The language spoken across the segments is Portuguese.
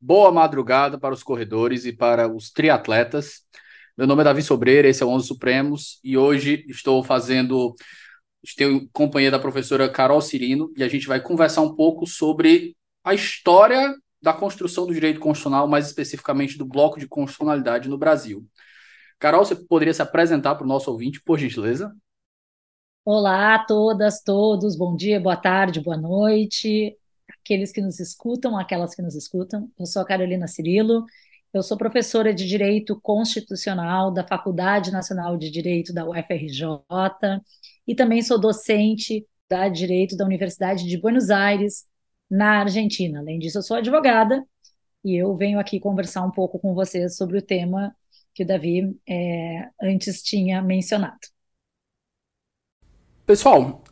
boa madrugada para os corredores e para os triatletas. Meu nome é Davi Sobreira, esse é o Onze Supremos e hoje estou fazendo, em companhia da professora Carol Cirino e a gente vai conversar um pouco sobre a história da construção do direito constitucional, mais especificamente do bloco de constitucionalidade no Brasil. Carol, você poderia se apresentar para o nosso ouvinte, por gentileza? Olá a todas, todos, bom dia, boa tarde, boa noite aqueles que nos escutam, aquelas que nos escutam. Eu sou a Carolina Cirilo, eu sou professora de Direito Constitucional da Faculdade Nacional de Direito da UFRJ e também sou docente da Direito da Universidade de Buenos Aires, na Argentina. Além disso, eu sou advogada e eu venho aqui conversar um pouco com vocês sobre o tema que o Davi é, antes tinha mencionado. Pessoal,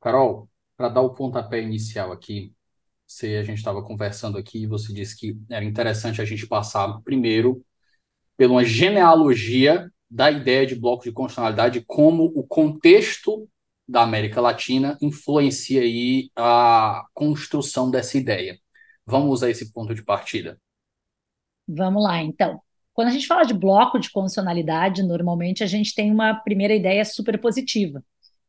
Carol, para dar o pontapé inicial aqui, você, a gente estava conversando aqui e você disse que era interessante a gente passar primeiro por uma genealogia da ideia de bloco de constitucionalidade, como o contexto da América Latina influencia aí a construção dessa ideia. Vamos usar esse ponto de partida. Vamos lá, então. Quando a gente fala de bloco de constitucionalidade, normalmente a gente tem uma primeira ideia super positiva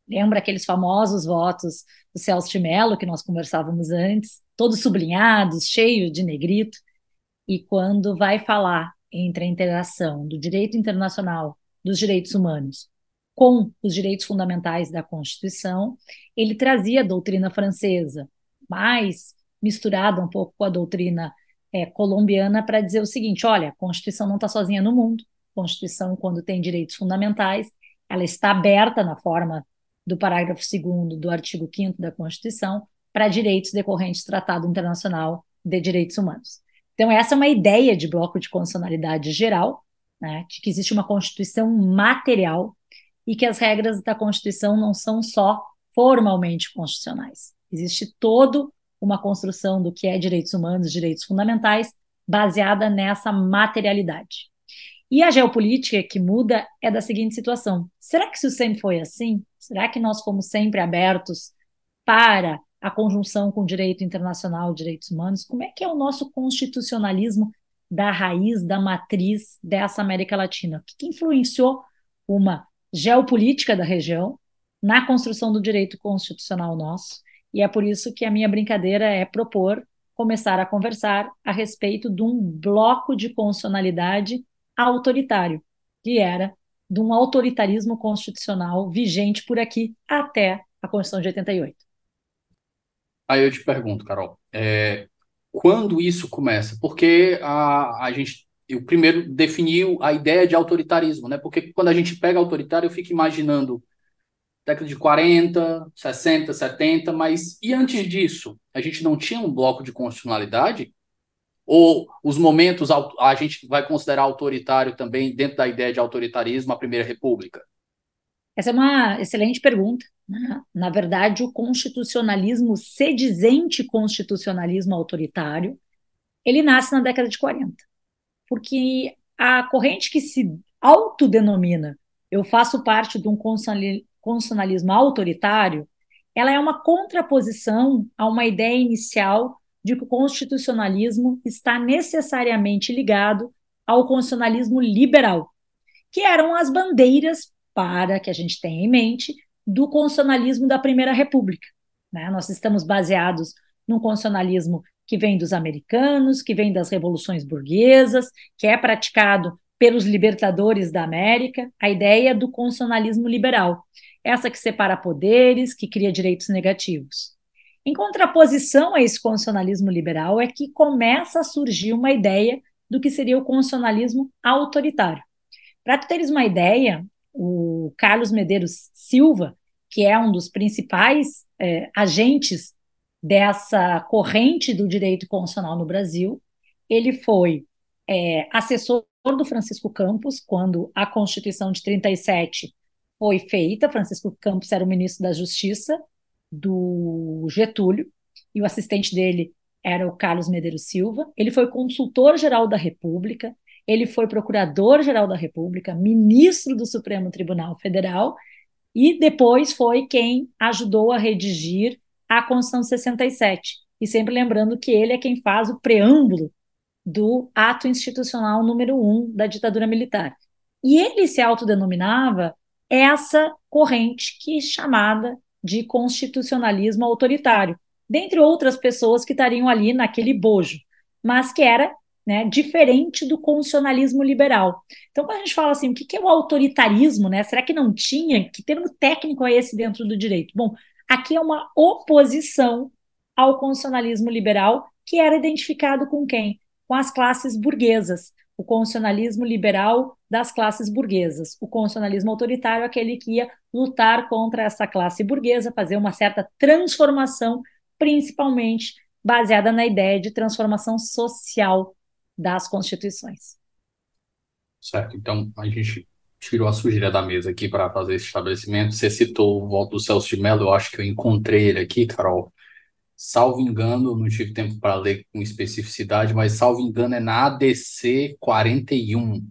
Lembra aqueles famosos votos do Celso de Mello que nós conversávamos antes, todos sublinhados, cheios de negrito. E quando vai falar entre a interação do direito internacional dos direitos humanos com os direitos fundamentais da Constituição, ele trazia a doutrina francesa, mais misturada um pouco com a doutrina é, colombiana, para dizer o seguinte: olha, a Constituição não está sozinha no mundo. A Constituição, quando tem direitos fundamentais, ela está aberta na forma do parágrafo 2 do artigo 5 da Constituição para direitos decorrentes do Tratado Internacional de Direitos Humanos. Então, essa é uma ideia de bloco de constitucionalidade geral, né, de que existe uma Constituição material e que as regras da Constituição não são só formalmente constitucionais. Existe toda uma construção do que é direitos humanos, direitos fundamentais, baseada nessa materialidade. E a geopolítica que muda é da seguinte situação: será que isso sempre foi assim? Será que nós fomos sempre abertos para a conjunção com o direito internacional, direitos humanos? Como é que é o nosso constitucionalismo da raiz, da matriz dessa América Latina? O que, que influenciou uma geopolítica da região na construção do direito constitucional nosso? E é por isso que a minha brincadeira é propor começar a conversar a respeito de um bloco de constitucionalidade autoritário, que era de um autoritarismo constitucional vigente por aqui até a Constituição de 88. Aí eu te pergunto, Carol, é, quando isso começa? Porque a, a gente eu primeiro definiu a ideia de autoritarismo, né? Porque quando a gente pega autoritário, eu fico imaginando década de 40, 60, 70, mas e antes disso? A gente não tinha um bloco de constitucionalidade? Ou os momentos a gente vai considerar autoritário também dentro da ideia de autoritarismo a Primeira República? Essa é uma excelente pergunta. Na verdade, o constitucionalismo sedizente constitucionalismo autoritário, ele nasce na década de 40. Porque a corrente que se autodenomina eu faço parte de um constitucionalismo autoritário, ela é uma contraposição a uma ideia inicial de que o constitucionalismo está necessariamente ligado ao constitucionalismo liberal, que eram as bandeiras para que a gente tenha em mente do constitucionalismo da Primeira República. Né? Nós estamos baseados num constitucionalismo que vem dos americanos, que vem das revoluções burguesas, que é praticado pelos libertadores da América, a ideia do constitucionalismo liberal, essa que separa poderes, que cria direitos negativos. Em contraposição a esse constitucionalismo liberal é que começa a surgir uma ideia do que seria o constitucionalismo autoritário. Para teres uma ideia, o Carlos Medeiros Silva, que é um dos principais é, agentes dessa corrente do direito constitucional no Brasil, ele foi é, assessor do Francisco Campos quando a Constituição de 37 foi feita. Francisco Campos era o ministro da Justiça do Getúlio e o assistente dele era o Carlos Medeiros Silva. Ele foi consultor-geral da República, ele foi procurador-geral da República, ministro do Supremo Tribunal Federal e depois foi quem ajudou a redigir a Constituição de 67. E sempre lembrando que ele é quem faz o preâmbulo do ato institucional número um da ditadura militar. E ele se autodenominava essa corrente que é chamada de constitucionalismo autoritário, dentre outras pessoas que estariam ali naquele bojo, mas que era né, diferente do constitucionalismo liberal. Então, quando a gente fala assim, o que é o autoritarismo, né? Será que não tinha? Que termo técnico é esse dentro do direito? Bom, aqui é uma oposição ao constitucionalismo liberal que era identificado com quem? Com as classes burguesas. O constitucionalismo liberal das classes burguesas. O constitucionalismo autoritário é aquele que ia lutar contra essa classe burguesa, fazer uma certa transformação, principalmente baseada na ideia de transformação social das constituições. Certo, então a gente tirou a sujeira da mesa aqui para fazer esse estabelecimento. Você citou o voto do Celso de Mello, eu acho que eu encontrei ele aqui, Carol. Salvo engano, não tive tempo para ler com especificidade, mas salvo engano é na ADC 41.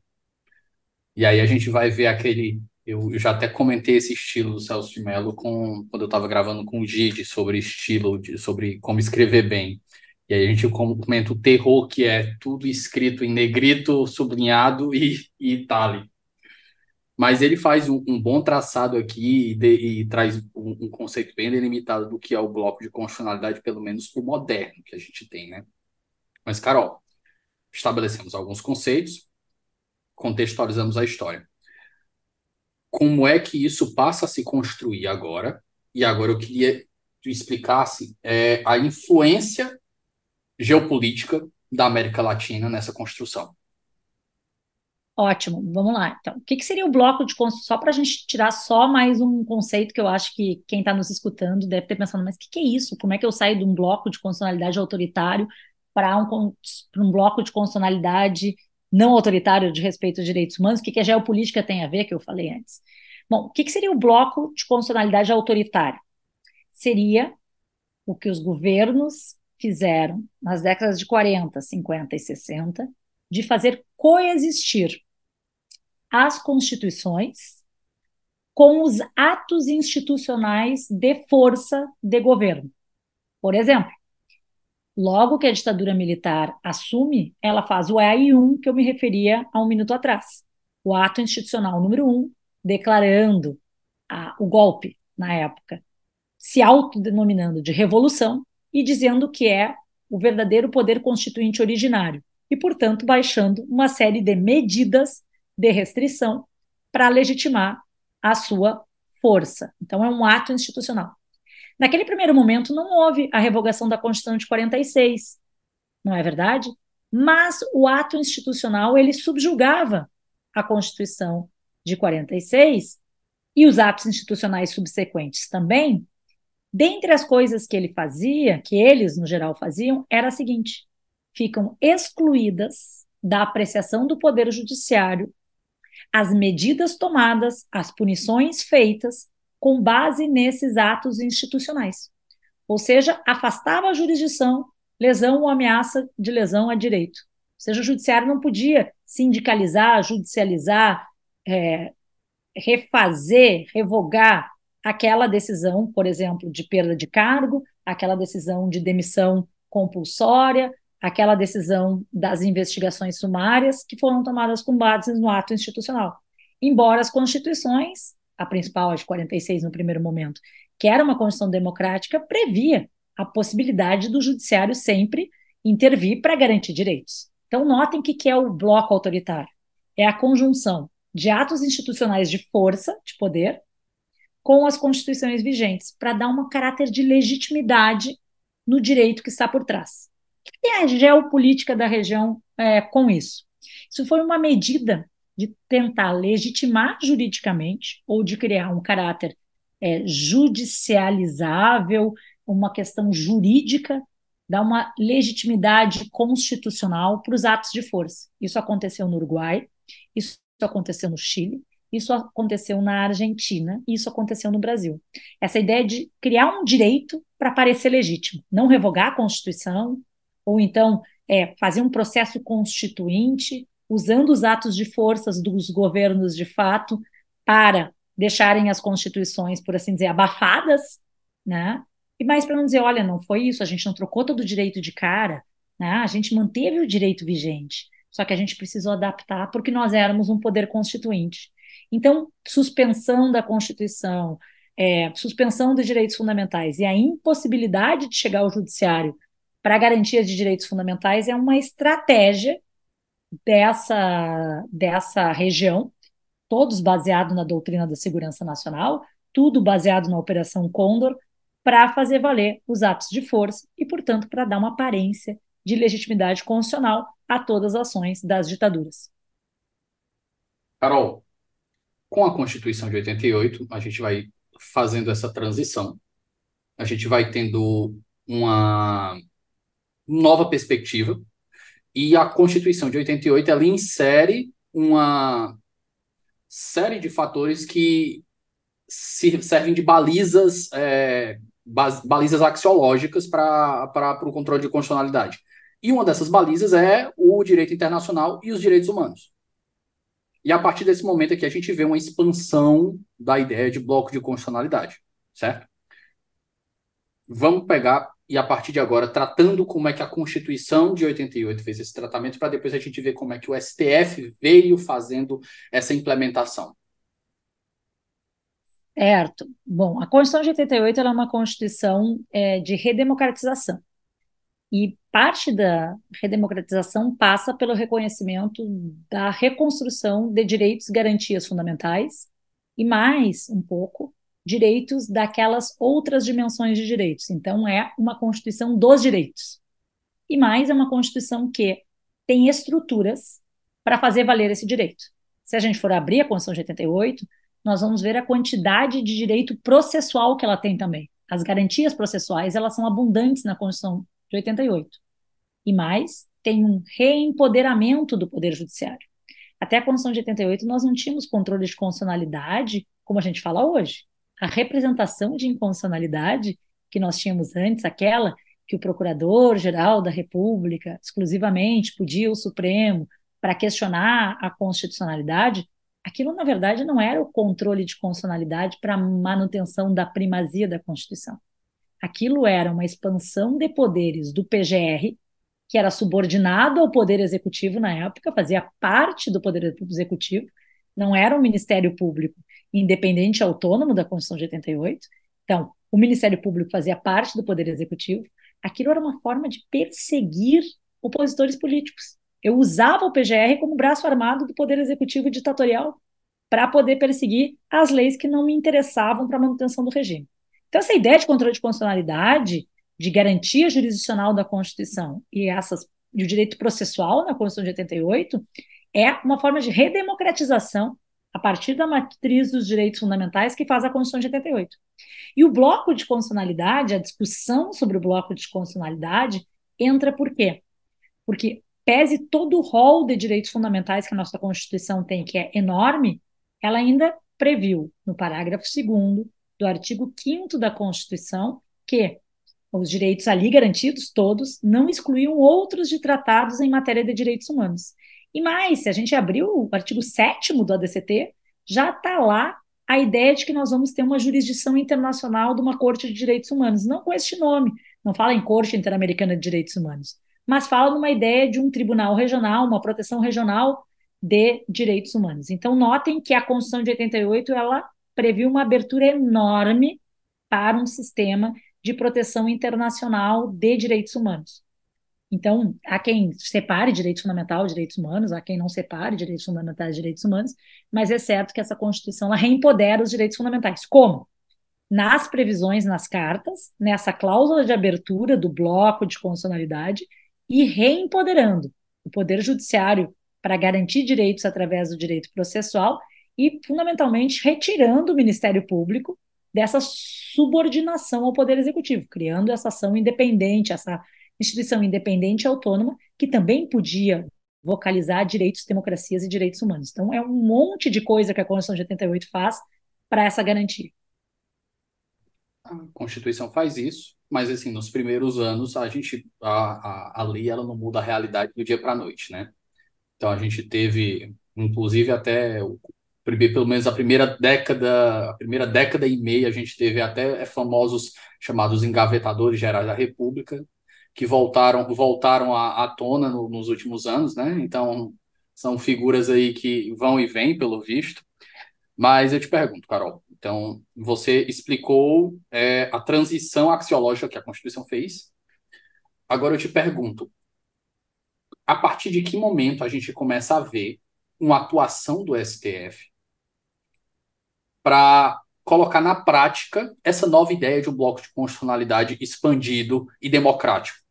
E aí a gente vai ver aquele. Eu já até comentei esse estilo do Celso de Mello com, quando eu estava gravando com o Gide sobre estilo, de, sobre como escrever bem. E aí a gente comenta o terror, que é tudo escrito em negrito, sublinhado e, e itali. Mas ele faz um, um bom traçado aqui e, de, e traz um, um, conceito bem delimitado do que é o bloco de constitucionalidade, pelo menos o moderno que a gente tem, né? Mas, Carol, estabelecemos alguns conceitos, contextualizamos a história. Como é que isso passa a se construir agora? E agora eu queria que explicasse é, a influência geopolítica da América Latina nessa construção. Ótimo, vamos lá. Então, o que, que seria o bloco de construção? Só para a gente tirar só mais um conceito que eu acho que quem está nos escutando deve ter pensado, mas o que, que, é isso? Como é que eu saio de um bloco de constitucionalidade autoritário para um, um bloco de constitucionalidade não autoritário de respeito aos direitos humanos? O que, que a geopolítica tem a ver, que eu falei antes? Bom, o que, que seria o bloco de constitucionalidade autoritária? Seria o que os governos fizeram nas décadas de 40, 50 e 60 de fazer coexistir as constituições com os atos institucionais de força de governo. Por exemplo, logo que a ditadura militar assume, ela faz o AI1 que eu me referia há um minuto atrás, o ato institucional número 1, declarando a, o golpe na época, se autodenominando de revolução e dizendo que é o verdadeiro poder constituinte originário, e, portanto, baixando uma série de medidas de restrição para legitimar a sua força. Então, é um ato institucional. Naquele primeiro momento, não houve a revogação da Constituição de 46, não é verdade? mas o ato institucional ele subjugava a Constituição de 46 e os atos institucionais subsequentes também. Dentre as coisas que ele fazia, que eles no geral faziam, era a seguinte: ficam excluídas da apreciação do poder judiciário as medidas tomadas, as punições feitas com base nesses atos institucionais. Ou seja, afastava a jurisdição lesão ou ameaça de lesão a direito. Ou seja, o judiciário não podia sindicalizar, judicializar, é, refazer, revogar aquela decisão, por exemplo, de perda de cargo, aquela decisão de demissão compulsória, aquela decisão das investigações sumárias que foram tomadas com base no ato institucional. Embora as constituições, a principal, a de 46 no primeiro momento, que era uma constituição democrática, previa a possibilidade do judiciário sempre intervir para garantir direitos. Então, notem que que é o bloco autoritário. É a conjunção de atos institucionais de força, de poder, com as constituições vigentes, para dar um caráter de legitimidade no direito que está por trás. Que é a geopolítica da região é, com isso? Isso foi uma medida de tentar legitimar juridicamente ou de criar um caráter é, judicializável, uma questão jurídica, dar uma legitimidade constitucional para os atos de força. Isso aconteceu no Uruguai, isso aconteceu no Chile, isso aconteceu na Argentina isso aconteceu no Brasil. Essa ideia de criar um direito para parecer legítimo, não revogar a Constituição, ou então é, fazer um processo constituinte, usando os atos de forças dos governos de fato para deixarem as constituições, por assim dizer, abafadas, né? E mais para não dizer, olha, não foi isso, a gente não trocou todo o direito de cara, né? A gente manteve o direito vigente, só que a gente precisou adaptar porque nós éramos um poder constituinte. Então, suspensão da Constituição, é, suspensão dos direitos fundamentais e a impossibilidade de chegar ao judiciário para garantia de direitos fundamentais é uma estratégia dessa, dessa região, todos baseados na doutrina da segurança nacional, tudo baseado na Operação Condor, para fazer valer os atos de força e, portanto, para dar uma aparência de legitimidade constitucional a todas as ações das ditaduras. Carol, com a Constituição de 88, a gente vai fazendo essa transição. A gente vai tendo uma nova perspectiva e a Constituição de 88 ela insere uma série de fatores que servem de balizas, é, balizas axiológicas para o controle de constitucionalidade. E uma dessas balizas é o direito internacional e os direitos humanos. E a partir desse momento aqui a gente vê uma expansão da ideia de bloco de constitucionalidade, certo? Vamos pegar e a partir de agora tratando como é que a Constituição de 88 fez esse tratamento para depois a gente ver como é que o STF veio fazendo essa implementação. Certo. Bom, a Constituição de 88 é uma Constituição é, de redemocratização. E parte da redemocratização passa pelo reconhecimento da reconstrução de direitos e garantias fundamentais, e mais um pouco, direitos daquelas outras dimensões de direitos. Então, é uma Constituição dos direitos. E mais, é uma Constituição que tem estruturas para fazer valer esse direito. Se a gente for abrir a Constituição de 88, nós vamos ver a quantidade de direito processual que ela tem também. As garantias processuais, elas são abundantes na Constituição de 88. E mais, tem um reempoderamento do Poder Judiciário. Até a Constituição de 88, nós não tínhamos controle de constitucionalidade, como a gente fala hoje a representação de inconstitucionalidade que nós tínhamos antes, aquela que o Procurador-Geral da República exclusivamente podia o Supremo para questionar a constitucionalidade, aquilo na verdade não era o controle de constitucionalidade para manutenção da primazia da Constituição. Aquilo era uma expansão de poderes do PGR, que era subordinado ao Poder Executivo na época, fazia parte do Poder Executivo, não era um Ministério Público independente autônomo da Constituição de 88. Então, o Ministério Público fazia parte do Poder Executivo. Aquilo era uma forma de perseguir opositores políticos. Eu usava o PGR como braço armado do Poder Executivo ditatorial para poder perseguir as leis que não me interessavam para a manutenção do regime. Então, essa ideia de controle de constitucionalidade, de garantia jurisdicional da Constituição e essas e o direito processual na Constituição de 88 é uma forma de redemocratização a partir da matriz dos direitos fundamentais que faz a Constituição de 88. E o bloco de constitucionalidade, a discussão sobre o bloco de constitucionalidade, entra por quê? Porque, pese todo o rol de direitos fundamentais que a nossa Constituição tem, que é enorme, ela ainda previu, no parágrafo 2 do artigo 5 da Constituição, que os direitos ali garantidos, todos, não excluíam outros de tratados em matéria de direitos humanos. E mais, se a gente abrir o artigo 7 do ADCT, já está lá a ideia de que nós vamos ter uma jurisdição internacional de uma Corte de Direitos Humanos, não com este nome, não fala em Corte Interamericana de Direitos Humanos, mas fala numa ideia de um tribunal regional, uma proteção regional de direitos humanos. Então, notem que a Constituição de 88 ela previu uma abertura enorme para um sistema de proteção internacional de direitos humanos. Então, há quem separe direito fundamental de direitos humanos, há quem não separe direitos fundamentais direitos humanos, mas é certo que essa Constituição ela reempodera os direitos fundamentais. Como? Nas previsões, nas cartas, nessa cláusula de abertura do bloco de constitucionalidade e reempoderando o Poder Judiciário para garantir direitos através do direito processual e, fundamentalmente, retirando o Ministério Público dessa subordinação ao Poder Executivo, criando essa ação independente, essa instituição independente e autônoma que também podia vocalizar direitos, democracias e direitos humanos. Então, é um monte de coisa que a Constituição de 88 faz para essa garantia. A Constituição faz isso, mas assim, nos primeiros anos a gente a, a, a lei ela não muda a realidade do dia para a noite, né? Então a gente teve, inclusive até o pelo menos a primeira década, a primeira década e meia a gente teve até famosos chamados engavetadores gerais da República, que voltaram, voltaram à, à tona no, nos últimos anos, né? Então, são figuras aí que vão e vêm, pelo visto. Mas eu te pergunto, Carol, então, você explicou é, a transição axiológica que a Constituição fez. Agora eu te pergunto, a partir de que momento a gente começa a ver uma atuação do STF para colocar na prática essa nova ideia de um bloco de constitucionalidade expandido e democrático?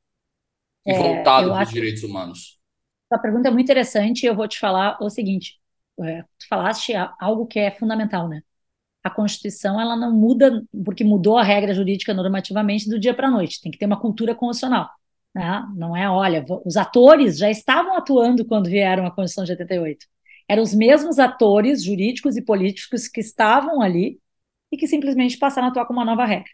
E é, voltado para os direitos humanos? Essa pergunta é muito interessante e eu vou te falar o seguinte: é, tu falaste algo que é fundamental, né? A Constituição ela não muda porque mudou a regra jurídica normativamente do dia para a noite. Tem que ter uma cultura constitucional. Né? Não é, olha, os atores já estavam atuando quando vieram a Constituição de 88. Eram os mesmos atores jurídicos e políticos que estavam ali e que simplesmente passaram a atuar com uma nova regra.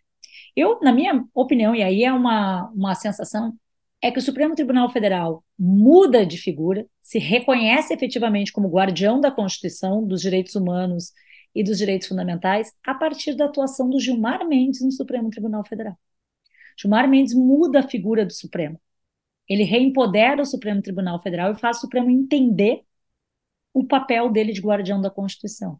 Eu, na minha opinião, e aí é uma, uma sensação é que o Supremo Tribunal Federal muda de figura, se reconhece efetivamente como guardião da Constituição, dos direitos humanos e dos direitos fundamentais a partir da atuação do Gilmar Mendes no Supremo Tribunal Federal. Gilmar Mendes muda a figura do Supremo. Ele reempodera o Supremo Tribunal Federal e faz o Supremo entender o papel dele de guardião da Constituição.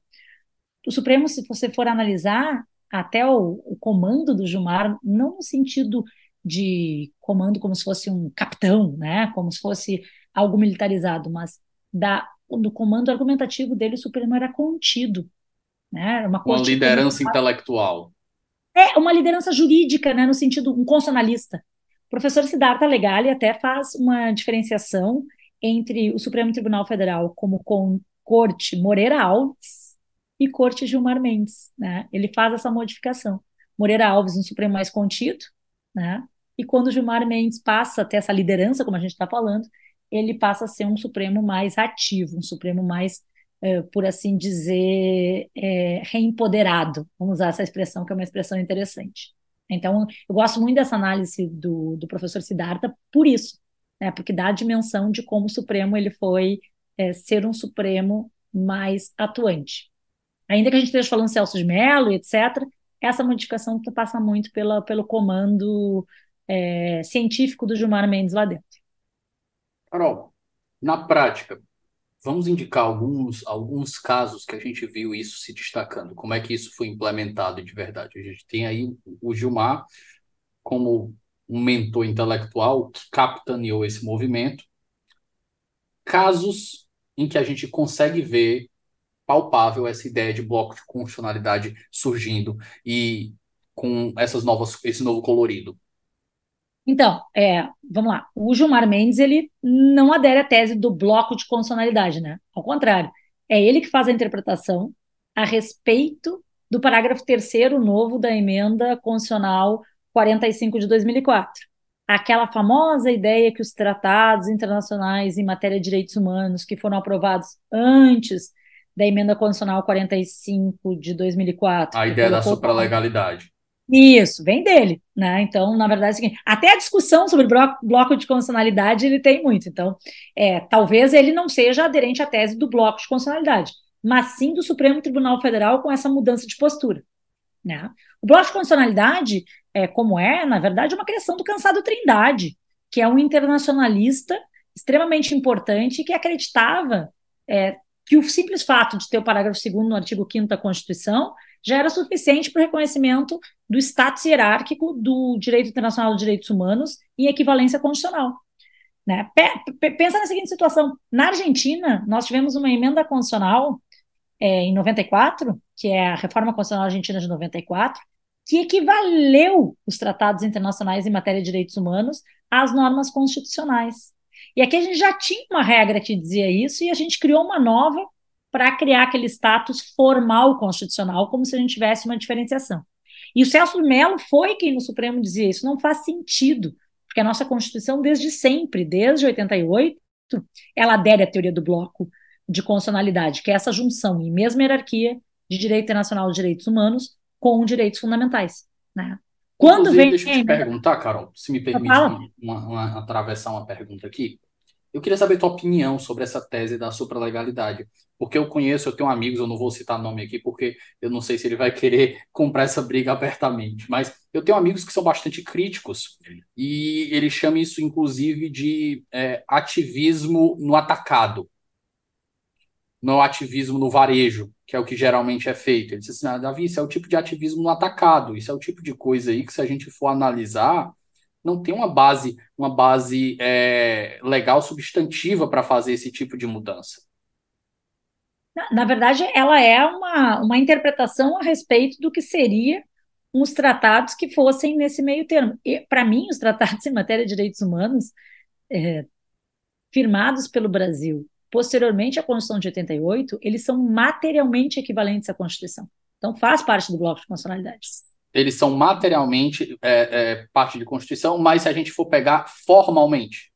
O Supremo, se você for analisar até o, o comando do Gilmar, não no sentido de comando como se fosse um capitão, né? Como se fosse algo militarizado, mas da, do comando argumentativo dele, o Supremo era contido, né? Era uma, uma liderança intelectual. É, uma liderança jurídica, né? No sentido, um constitucionalista. O professor Siddhartha Legali até faz uma diferenciação entre o Supremo Tribunal Federal como com corte Moreira Alves e corte Gilmar Mendes, né? Ele faz essa modificação. Moreira Alves, um Supremo mais contido, né? E quando o Gilmar Mendes passa a ter essa liderança, como a gente está falando, ele passa a ser um Supremo mais ativo, um Supremo mais, é, por assim dizer, é, reempoderado. Vamos usar essa expressão, que é uma expressão interessante. Então, eu gosto muito dessa análise do, do professor Siddhartha por isso, né, porque dá a dimensão de como o Supremo ele foi é, ser um Supremo mais atuante. Ainda que a gente esteja falando Celso de Mello, etc., essa modificação passa muito pela, pelo comando é, científico do Gilmar Mendes lá dentro. Carol, na prática, vamos indicar alguns, alguns casos que a gente viu isso se destacando. Como é que isso foi implementado de verdade? A gente tem aí o Gilmar como um mentor intelectual que capitaneou esse movimento. Casos em que a gente consegue ver palpável essa ideia de bloco de constitucionalidade surgindo e com essas novas esse novo colorido. Então, é, vamos lá. O Gilmar Mendes ele não adere à tese do bloco de constitucionalidade, né? Ao contrário, é ele que faz a interpretação a respeito do parágrafo terceiro novo da emenda constitucional 45 de 2004. Aquela famosa ideia que os tratados internacionais em matéria de direitos humanos que foram aprovados antes da emenda constitucional 45 de 2004. A ideia da supralegalidade. Isso, vem dele, né? Então, na verdade, é o seguinte, até a discussão sobre bloco, de constitucionalidade ele tem muito. Então, é, talvez ele não seja aderente à tese do bloco de constitucionalidade, mas sim do Supremo Tribunal Federal com essa mudança de postura. Né? O bloco de constitucionalidade, é, como é, na verdade, uma criação do Cansado Trindade, que é um internacionalista extremamente importante que acreditava é, que o simples fato de ter o parágrafo 2 no artigo 5 da Constituição já era suficiente para o reconhecimento do status hierárquico do direito internacional dos direitos humanos em equivalência constitucional. Né? Pensa na seguinte situação: na Argentina, nós tivemos uma emenda constitucional é, em 94, que é a Reforma Constitucional Argentina de 94, que equivaleu os tratados internacionais em matéria de direitos humanos às normas constitucionais. E aqui a gente já tinha uma regra que dizia isso e a gente criou uma nova para criar aquele status formal constitucional, como se a gente tivesse uma diferenciação. E o Celso Mello foi quem no Supremo dizia isso não faz sentido, porque a nossa Constituição, desde sempre, desde 88, ela adere à teoria do bloco de constitucionalidade, que é essa junção em mesma hierarquia de direito internacional de direitos humanos com direitos fundamentais. Né? Quando Inclusive, vem. Deixa eu te perguntar, Carol, se me permite uma, uma, atravessar uma pergunta aqui. Eu queria saber tua opinião sobre essa tese da supralegalidade, porque eu conheço, eu tenho amigos, eu não vou citar nome aqui, porque eu não sei se ele vai querer comprar essa briga abertamente, mas eu tenho amigos que são bastante críticos e ele chama isso, inclusive, de é, ativismo no atacado, no ativismo no varejo, que é o que geralmente é feito. Ele disse assim, ah, Davi, isso é o tipo de ativismo no atacado, isso é o tipo de coisa aí que se a gente for analisar não tem uma base, uma base é, legal substantiva para fazer esse tipo de mudança. Na, verdade, ela é uma, uma interpretação a respeito do que seria uns tratados que fossem nesse meio termo. Para mim, os tratados em matéria de direitos humanos é, firmados pelo Brasil posteriormente à Constituição de 88, eles são materialmente equivalentes à Constituição. Então, faz parte do bloco de constitucionalidade eles são materialmente é, é, parte de Constituição, mas se a gente for pegar formalmente.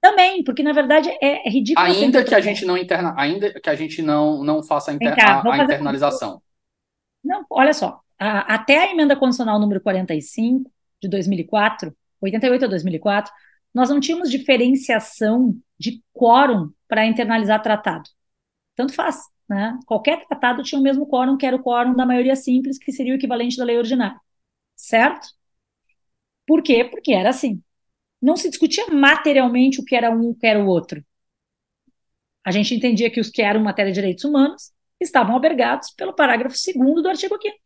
Também, porque na verdade é, é ridículo. Ainda que a gente não interna, ainda que a gente não, não faça a, inter, cá, a, a internalização. Não, olha só, a, até a emenda constitucional número 45 de 2004, 88 a 2004, nós não tínhamos diferenciação de quórum para internalizar tratado. Tanto faz. Né? Qualquer tratado tinha o mesmo quórum, que era o quórum da maioria simples, que seria o equivalente da lei ordinária. Certo? Por quê? Porque era assim. Não se discutia materialmente o que era um, o que era o outro. A gente entendia que os que eram matéria de direitos humanos estavam albergados pelo parágrafo 2 do artigo 5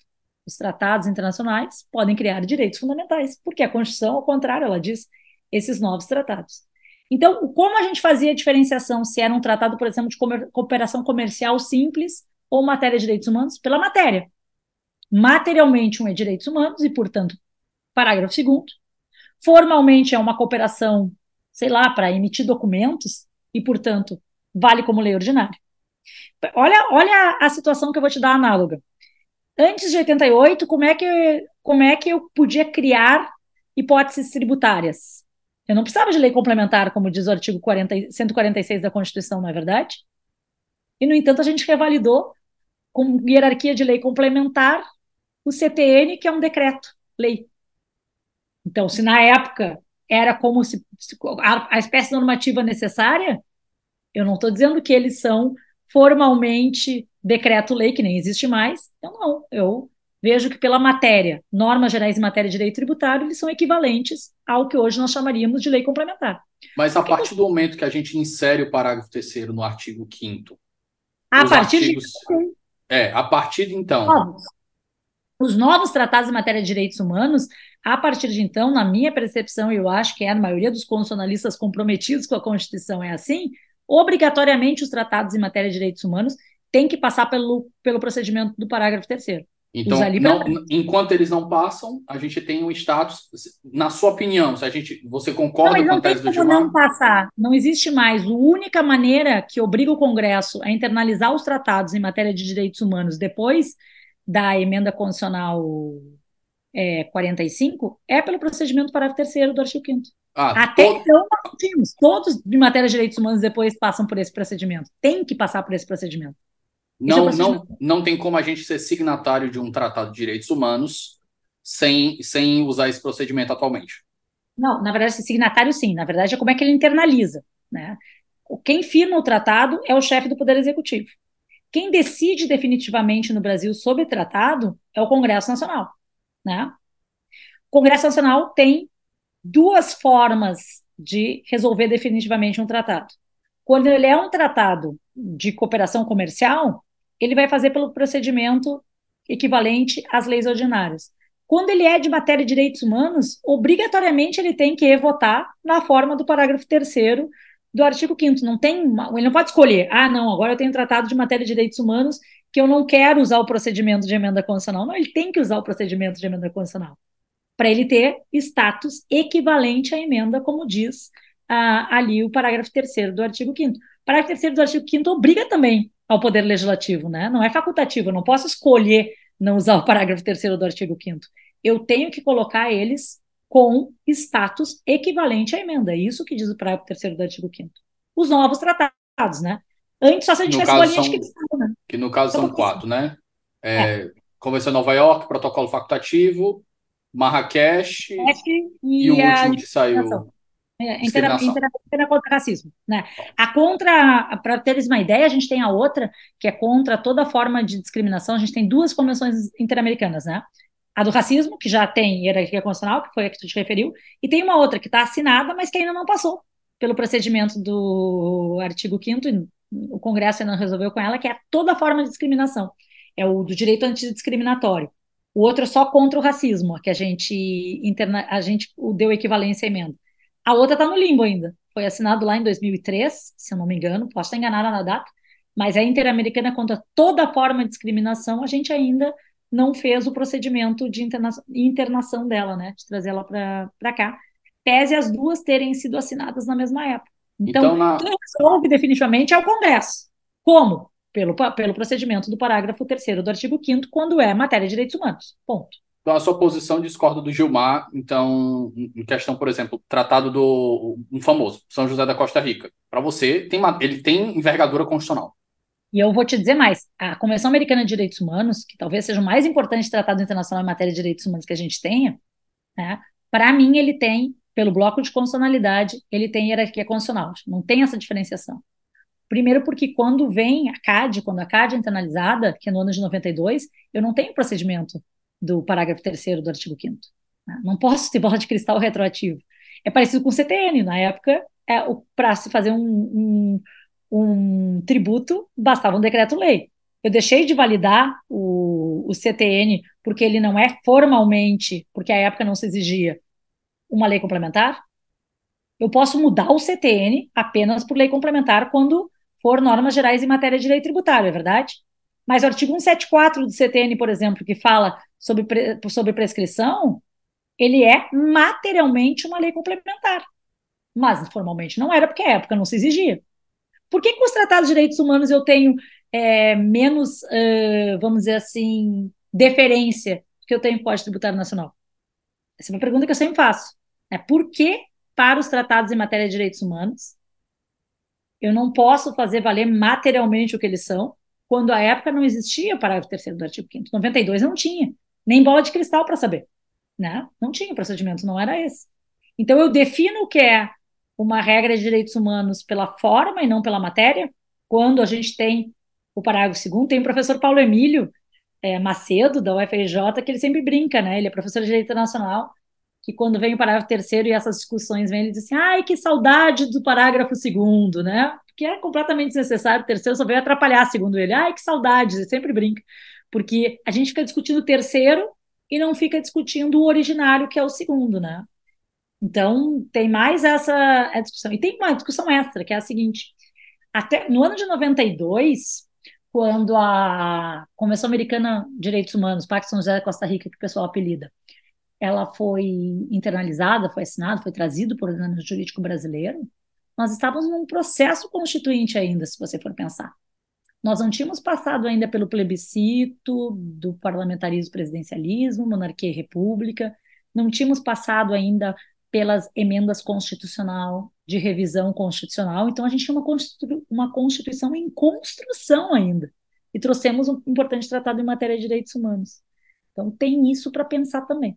Os tratados internacionais podem criar direitos fundamentais, porque a Constituição, ao contrário, ela diz esses novos tratados. Então, como a gente fazia a diferenciação se era um tratado, por exemplo, de cooperação comercial simples ou matéria de direitos humanos? Pela matéria. Materialmente, um é direitos humanos e, portanto, parágrafo 2 Formalmente, é uma cooperação, sei lá, para emitir documentos e, portanto, vale como lei ordinária. Olha, olha a situação que eu vou te dar análoga. Antes de 88, como é que, como é que eu podia criar hipóteses tributárias? Eu não precisava de lei complementar, como diz o artigo 40, 146 da Constituição, não é verdade? E, no entanto, a gente revalidou com hierarquia de lei complementar o CTN, que é um decreto-lei. Então, se na época era como se, se a, a espécie normativa necessária, eu não estou dizendo que eles são formalmente decreto-lei, que nem existe mais. Então, não, eu vejo que pela matéria, normas gerais em matéria de direito tributário, eles são equivalentes ao que hoje nós chamaríamos de lei complementar. Mas a partir do momento que a gente insere o parágrafo terceiro no artigo 5 a partir artigos... de É, a partir de então. Novos. Os novos tratados em matéria de direitos humanos, a partir de então, na minha percepção, e eu acho que é a maioria dos constitucionalistas comprometidos com a Constituição é assim, obrigatoriamente os tratados em matéria de direitos humanos têm que passar pelo, pelo procedimento do parágrafo terceiro. Então, não, enquanto eles não passam, a gente tem um status. Na sua opinião, se a gente, você concorda não, com a tese do Gilmar? Não passar. Não existe mais. A única maneira que obriga o Congresso a internalizar os tratados em matéria de direitos humanos depois da emenda constitucional é, 45 é pelo procedimento parágrafo terceiro do artigo 5 ah, Até todo... então, nós tínhamos. Todos de matéria de direitos humanos depois passam por esse procedimento. Tem que passar por esse procedimento. Não, é não, não tem como a gente ser signatário de um tratado de direitos humanos sem, sem usar esse procedimento atualmente. Não, na verdade, signatário sim. Na verdade, é como é que ele internaliza. Né? Quem firma o tratado é o chefe do Poder Executivo. Quem decide definitivamente no Brasil sobre tratado é o Congresso Nacional. Né? O Congresso Nacional tem duas formas de resolver definitivamente um tratado. Quando ele é um tratado de cooperação comercial, ele vai fazer pelo procedimento equivalente às leis ordinárias. Quando ele é de matéria de direitos humanos, obrigatoriamente ele tem que votar na forma do parágrafo 3 do artigo 5 Não tem, ele não pode escolher, ah, não, agora eu tenho um tratado de matéria de direitos humanos que eu não quero usar o procedimento de emenda constitucional. Não, ele tem que usar o procedimento de emenda constitucional para ele ter status equivalente à emenda, como diz ah, ali o parágrafo 3 do artigo 5 O parágrafo 3 do artigo 5 obriga também ao Poder Legislativo, né? Não é facultativo, eu não posso escolher não usar o parágrafo 3 do artigo 5 Eu tenho que colocar eles com status equivalente à emenda. É isso que diz o parágrafo 3 do artigo 5 Os novos tratados, né? Antes, só se a gente tivesse bolinha de cristal, né? Que no caso então, são quatro, né? É, é. Convenção de Nova York, protocolo facultativo, Marrakech e, e o último que saiu. É, contra racismo, né? A contra, para teres uma ideia, a gente tem a outra que é contra toda forma de discriminação. A gente tem duas convenções interamericanas, né? A do racismo, que já tem hierarquia constitucional, que foi a que tu te referiu, e tem uma outra que está assinada, mas que ainda não passou pelo procedimento do artigo 5 e o Congresso ainda não resolveu com ela, que é toda forma de discriminação. É o do direito antidiscriminatório. O outro é só contra o racismo, que a gente, interna, a gente deu equivalência à emenda. A outra está no limbo ainda. Foi assinado lá em 2003, se eu não me engano, posso estar enganada na data, mas a Interamericana contra toda forma de discriminação, a gente ainda não fez o procedimento de interna internação dela, né, de trazer ela para cá. Pese as duas terem sido assinadas na mesma época. Então, então na... quem resolve definitivamente é o Congresso. Como? Pelo, pelo procedimento do parágrafo 3 do artigo 5 quando é matéria de direitos humanos. Ponto. Então, a sua posição discorda do Gilmar, então, em questão, por exemplo, tratado do um famoso, São José da Costa Rica. Para você, tem, ele tem envergadura constitucional. E eu vou te dizer mais: a Convenção Americana de Direitos Humanos, que talvez seja o mais importante tratado internacional em matéria de direitos humanos que a gente tenha, né, para mim, ele tem, pelo bloco de constitucionalidade, ele tem hierarquia constitucional. Não tem essa diferenciação. Primeiro, porque quando vem a CAD, quando a CAD é internalizada, que é no ano de 92, eu não tenho procedimento do parágrafo 3 do artigo 5 né? Não posso ter bola de cristal retroativo. É parecido com o CTN. Na época, é, para se fazer um, um, um tributo, bastava um decreto-lei. Eu deixei de validar o, o CTN porque ele não é formalmente, porque à época não se exigia, uma lei complementar. Eu posso mudar o CTN apenas por lei complementar quando for normas gerais em matéria de lei tributária, é verdade? Mas o artigo 174 do CTN, por exemplo, que fala sobre, sobre prescrição, ele é materialmente uma lei complementar. Mas formalmente não era, porque à época não se exigia. Por que com os tratados de direitos humanos eu tenho é, menos, uh, vamos dizer assim, deferência que eu tenho com o Código Tributário Nacional? Essa é uma pergunta que eu sempre faço. É por que, para os tratados em matéria de direitos humanos, eu não posso fazer valer materialmente o que eles são, quando à época não existia o parágrafo 3 do artigo 5 92 não tinha nem bola de cristal para saber. Né? Não tinha procedimento, não era esse. Então, eu defino o que é uma regra de direitos humanos pela forma e não pela matéria, quando a gente tem o parágrafo segundo, tem o professor Paulo Emílio é, Macedo, da UFRJ, que ele sempre brinca, né? Ele é professor de Direito Internacional, que quando vem o parágrafo terceiro e essas discussões vêm, ele diz assim, ai, que saudade do parágrafo segundo, né? Que é completamente desnecessário, o terceiro só veio atrapalhar, segundo ele. Ai, que saudade, ele sempre brinca porque a gente fica discutindo o terceiro e não fica discutindo o originário, que é o segundo, né? Então, tem mais essa discussão. E tem uma discussão extra, que é a seguinte: até no ano de 92, quando a Convenção Americana de Direitos Humanos, Pacto São José da Costa Rica, que o pessoal apelida, ela foi internalizada, foi assinada, foi trazido por ordenamento jurídico brasileiro, nós estávamos num processo constituinte ainda, se você for pensar. Nós não tínhamos passado ainda pelo plebiscito do parlamentarismo presidencialismo, monarquia e república, não tínhamos passado ainda pelas emendas constitucional, de revisão constitucional, então a gente tinha uma, uma Constituição em construção ainda, e trouxemos um importante tratado em matéria de direitos humanos. Então tem isso para pensar também.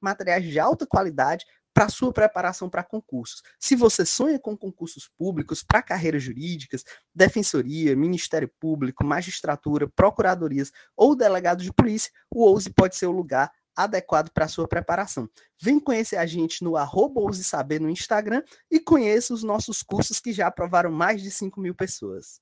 materiais de alta qualidade para sua preparação para concursos. Se você sonha com concursos públicos para carreiras jurídicas, defensoria, Ministério Público, magistratura, procuradorias ou delegado de polícia, o OUSE pode ser o lugar adequado para sua preparação. Vem conhecer a gente no arroba Saber no Instagram e conheça os nossos cursos que já aprovaram mais de 5 mil pessoas.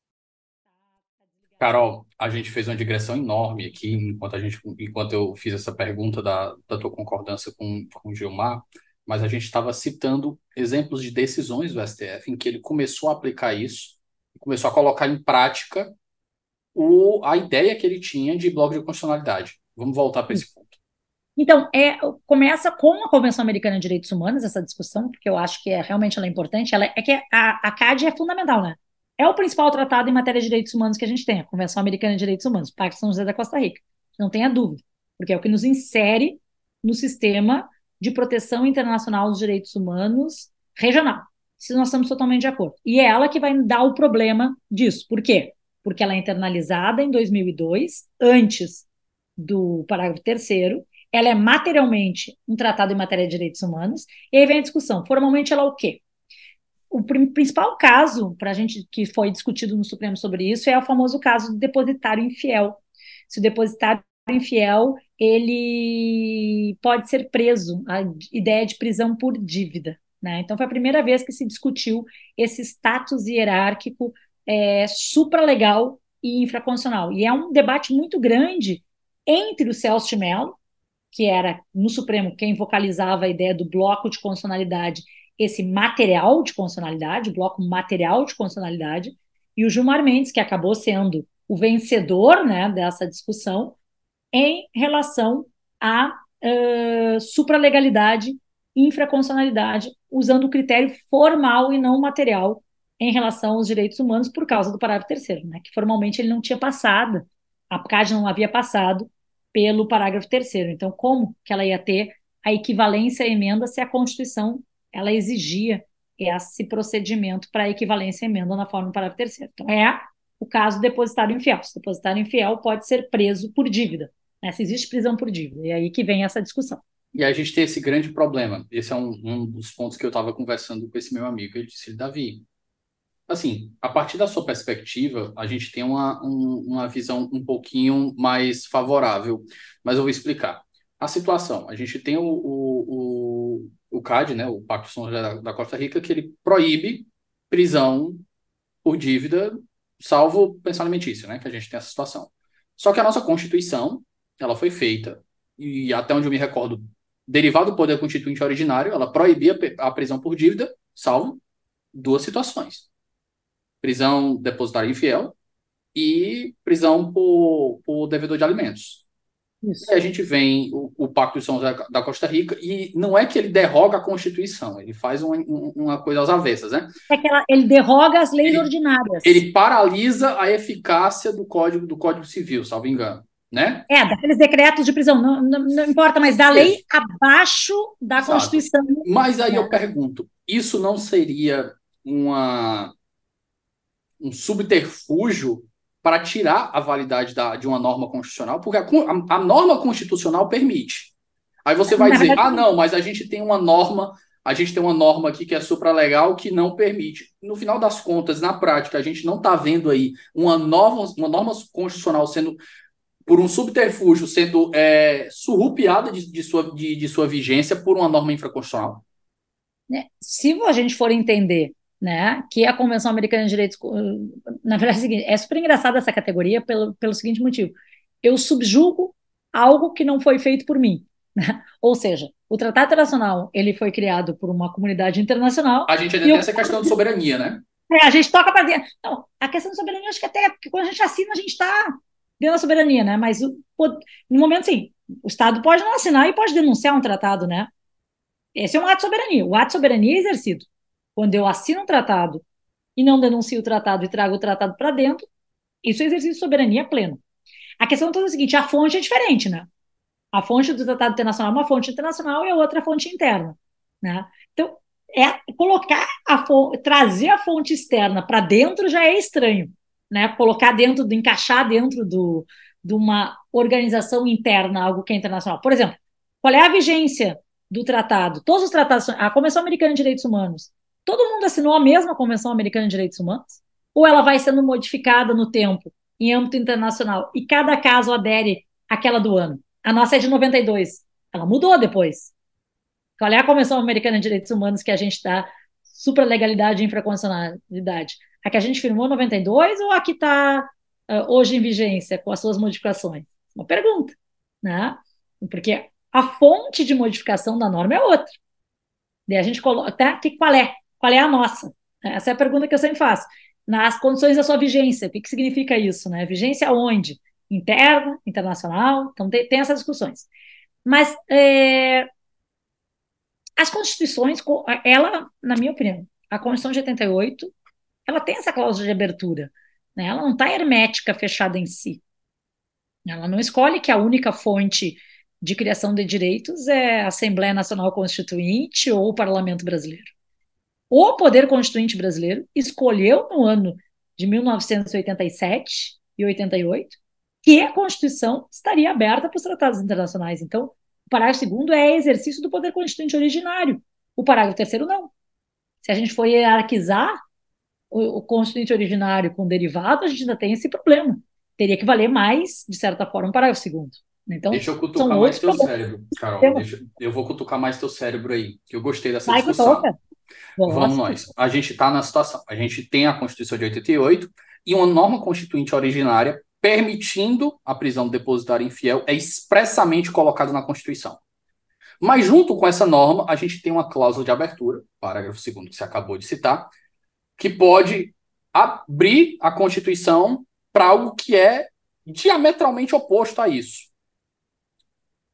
Carol, a gente fez uma digressão enorme aqui enquanto a gente, enquanto eu fiz essa pergunta da, da tua concordância com, com o Gilmar, mas a gente estava citando exemplos de decisões do STF em que ele começou a aplicar isso, começou a colocar em prática o, a ideia que ele tinha de bloco de constitucionalidade. Vamos voltar para esse ponto. Então, é, começa com a Convenção Americana de Direitos Humanos, essa discussão, porque eu acho que é, realmente ela é importante. Ela é, é que a, a CAD é fundamental, né? É o principal tratado em matéria de direitos humanos que a gente tem, a Convenção Americana de Direitos Humanos, Pacto São José da Costa Rica. Não tenha dúvida, porque é o que nos insere no sistema de proteção internacional dos direitos humanos regional. Se nós estamos totalmente de acordo. E é ela que vai dar o problema disso. Por quê? Porque ela é internalizada em 2002, antes do parágrafo terceiro, ela é materialmente um tratado em matéria de direitos humanos, e aí vem a discussão. Formalmente ela é o quê? O principal caso para a gente que foi discutido no Supremo sobre isso é o famoso caso do depositário infiel. Se o depositário infiel ele pode ser preso, a ideia de prisão por dívida. Né? Então foi a primeira vez que se discutiu esse status hierárquico é, supralegal e infraconstitucional. E é um debate muito grande entre o Celso de Mello, que era no Supremo quem vocalizava a ideia do bloco de constitucionalidade esse material de constitucionalidade, o bloco material de constitucionalidade, e o Gilmar Mendes, que acabou sendo o vencedor né, dessa discussão, em relação à uh, supralegalidade e infraconstitucionalidade, usando o critério formal e não material em relação aos direitos humanos por causa do parágrafo terceiro, né, que formalmente ele não tinha passado, a CAD não havia passado pelo parágrafo terceiro. Então, como que ela ia ter a equivalência à emenda se a Constituição ela exigia esse procedimento para equivalência à emenda na forma do parágrafo terceiro. Então, é o caso do depositário infiel. O depositário infiel pode ser preso por dívida. Né? Se existe prisão por dívida. E aí que vem essa discussão. E a gente tem esse grande problema. Esse é um, um dos pontos que eu estava conversando com esse meu amigo. Ele disse, Davi, assim, a partir da sua perspectiva, a gente tem uma, um, uma visão um pouquinho mais favorável, mas eu vou explicar. A situação, a gente tem o, o, o CAD, né, o Pacto José da, da Costa Rica, que ele proíbe prisão por dívida, salvo pensão alimentícia, né, que a gente tem essa situação. Só que a nossa Constituição, ela foi feita, e até onde eu me recordo, derivado do poder constituinte originário, ela proibia a prisão por dívida, salvo duas situações. Prisão depositária infiel e prisão por, por devedor de alimentos. Isso. E a gente vem o, o Pacto de São José da Costa Rica e não é que ele derroga a Constituição, ele faz uma, uma coisa às avessas, né? É que ela, ele derroga as leis ele, ordinárias. Ele paralisa a eficácia do Código do Código Civil, salvo engano. Né? É, daqueles decretos de prisão, não, não, não importa, mas da lei abaixo da Exato. Constituição. Mas aí é. eu pergunto, isso não seria uma, um subterfúgio para tirar a validade da, de uma norma constitucional, porque a, a, a norma constitucional permite. Aí você vai dizer, ah, não, mas a gente tem uma norma a gente tem uma norma aqui que é supralegal que não permite. No final das contas, na prática, a gente não está vendo aí uma, nova, uma norma constitucional sendo, por um subterfúgio, sendo é, surrupiada de, de, sua, de, de sua vigência por uma norma infraconstitucional? Né, se a gente for entender né, que a Convenção Americana de Direitos. Na verdade, é, o seguinte, é super engraçada essa categoria pelo, pelo seguinte motivo: eu subjugo algo que não foi feito por mim. Né? Ou seja, o Tratado Internacional ele foi criado por uma comunidade internacional. A gente ainda tem essa questão de soberania, né? É, a gente toca para dentro. Não, a questão de soberania, acho que até porque quando a gente assina, a gente está dentro da soberania, né? Mas no momento, sim, o Estado pode não assinar e pode denunciar um tratado, né? Esse é um ato de soberania. O ato de soberania é exercido. Quando eu assino um tratado e não denuncio o tratado e trago o tratado para dentro, isso é exercício de soberania pleno. A questão toda é a seguinte: a fonte é diferente, né? A fonte do tratado internacional é uma fonte internacional e a outra fonte interna, né? Então, é colocar a fonte, trazer a fonte externa para dentro já é estranho, né? Colocar dentro, do, encaixar dentro do, de uma organização interna, algo que é internacional. Por exemplo, qual é a vigência do tratado? Todos os tratados, a Convenção Americana de Direitos Humanos, todo mundo assinou a mesma Convenção Americana de Direitos Humanos? Ou ela vai sendo modificada no tempo, em âmbito internacional, e cada caso adere àquela do ano? A nossa é de 92. Ela mudou depois. Qual é a Convenção Americana de Direitos Humanos que a gente dá supralegalidade e infraconstitucionalidade? A que a gente firmou em 92 ou a que está uh, hoje em vigência com as suas modificações? Uma pergunta, né? Porque a fonte de modificação da norma é outra. Daí a gente coloca, tá? Que, qual é? Qual é a nossa? Essa é a pergunta que eu sempre faço. Nas condições da sua vigência, o que, que significa isso? Né? Vigência onde? interna, internacional, então tem, tem essas discussões. Mas é, as constituições, ela, na minha opinião, a Constituição de 88, ela tem essa cláusula de abertura, né? ela não está hermética, fechada em si. Ela não escolhe que a única fonte de criação de direitos é a Assembleia Nacional Constituinte ou o Parlamento Brasileiro. O Poder Constituinte Brasileiro escolheu no ano de 1987 e 88 que a Constituição estaria aberta para os tratados internacionais. Então, o parágrafo segundo é exercício do poder constituinte originário. O parágrafo terceiro não. Se a gente for hierarquizar o, o constituinte originário com derivado, a gente ainda tem esse problema. Teria que valer mais, de certa forma, o parágrafo segundo. Então, Deixa eu cutucar mais teu problemas. cérebro, Carol. Deixa, eu vou cutucar mais teu cérebro aí, que eu gostei dessa Vai discussão. Vamos nós. A gente está na situação. A gente tem a Constituição de 88 e uma norma constituinte originária permitindo a prisão do depositário infiel é expressamente colocado na Constituição. Mas, junto com essa norma, a gente tem uma cláusula de abertura, parágrafo 2 que você acabou de citar, que pode abrir a Constituição para algo que é diametralmente oposto a isso.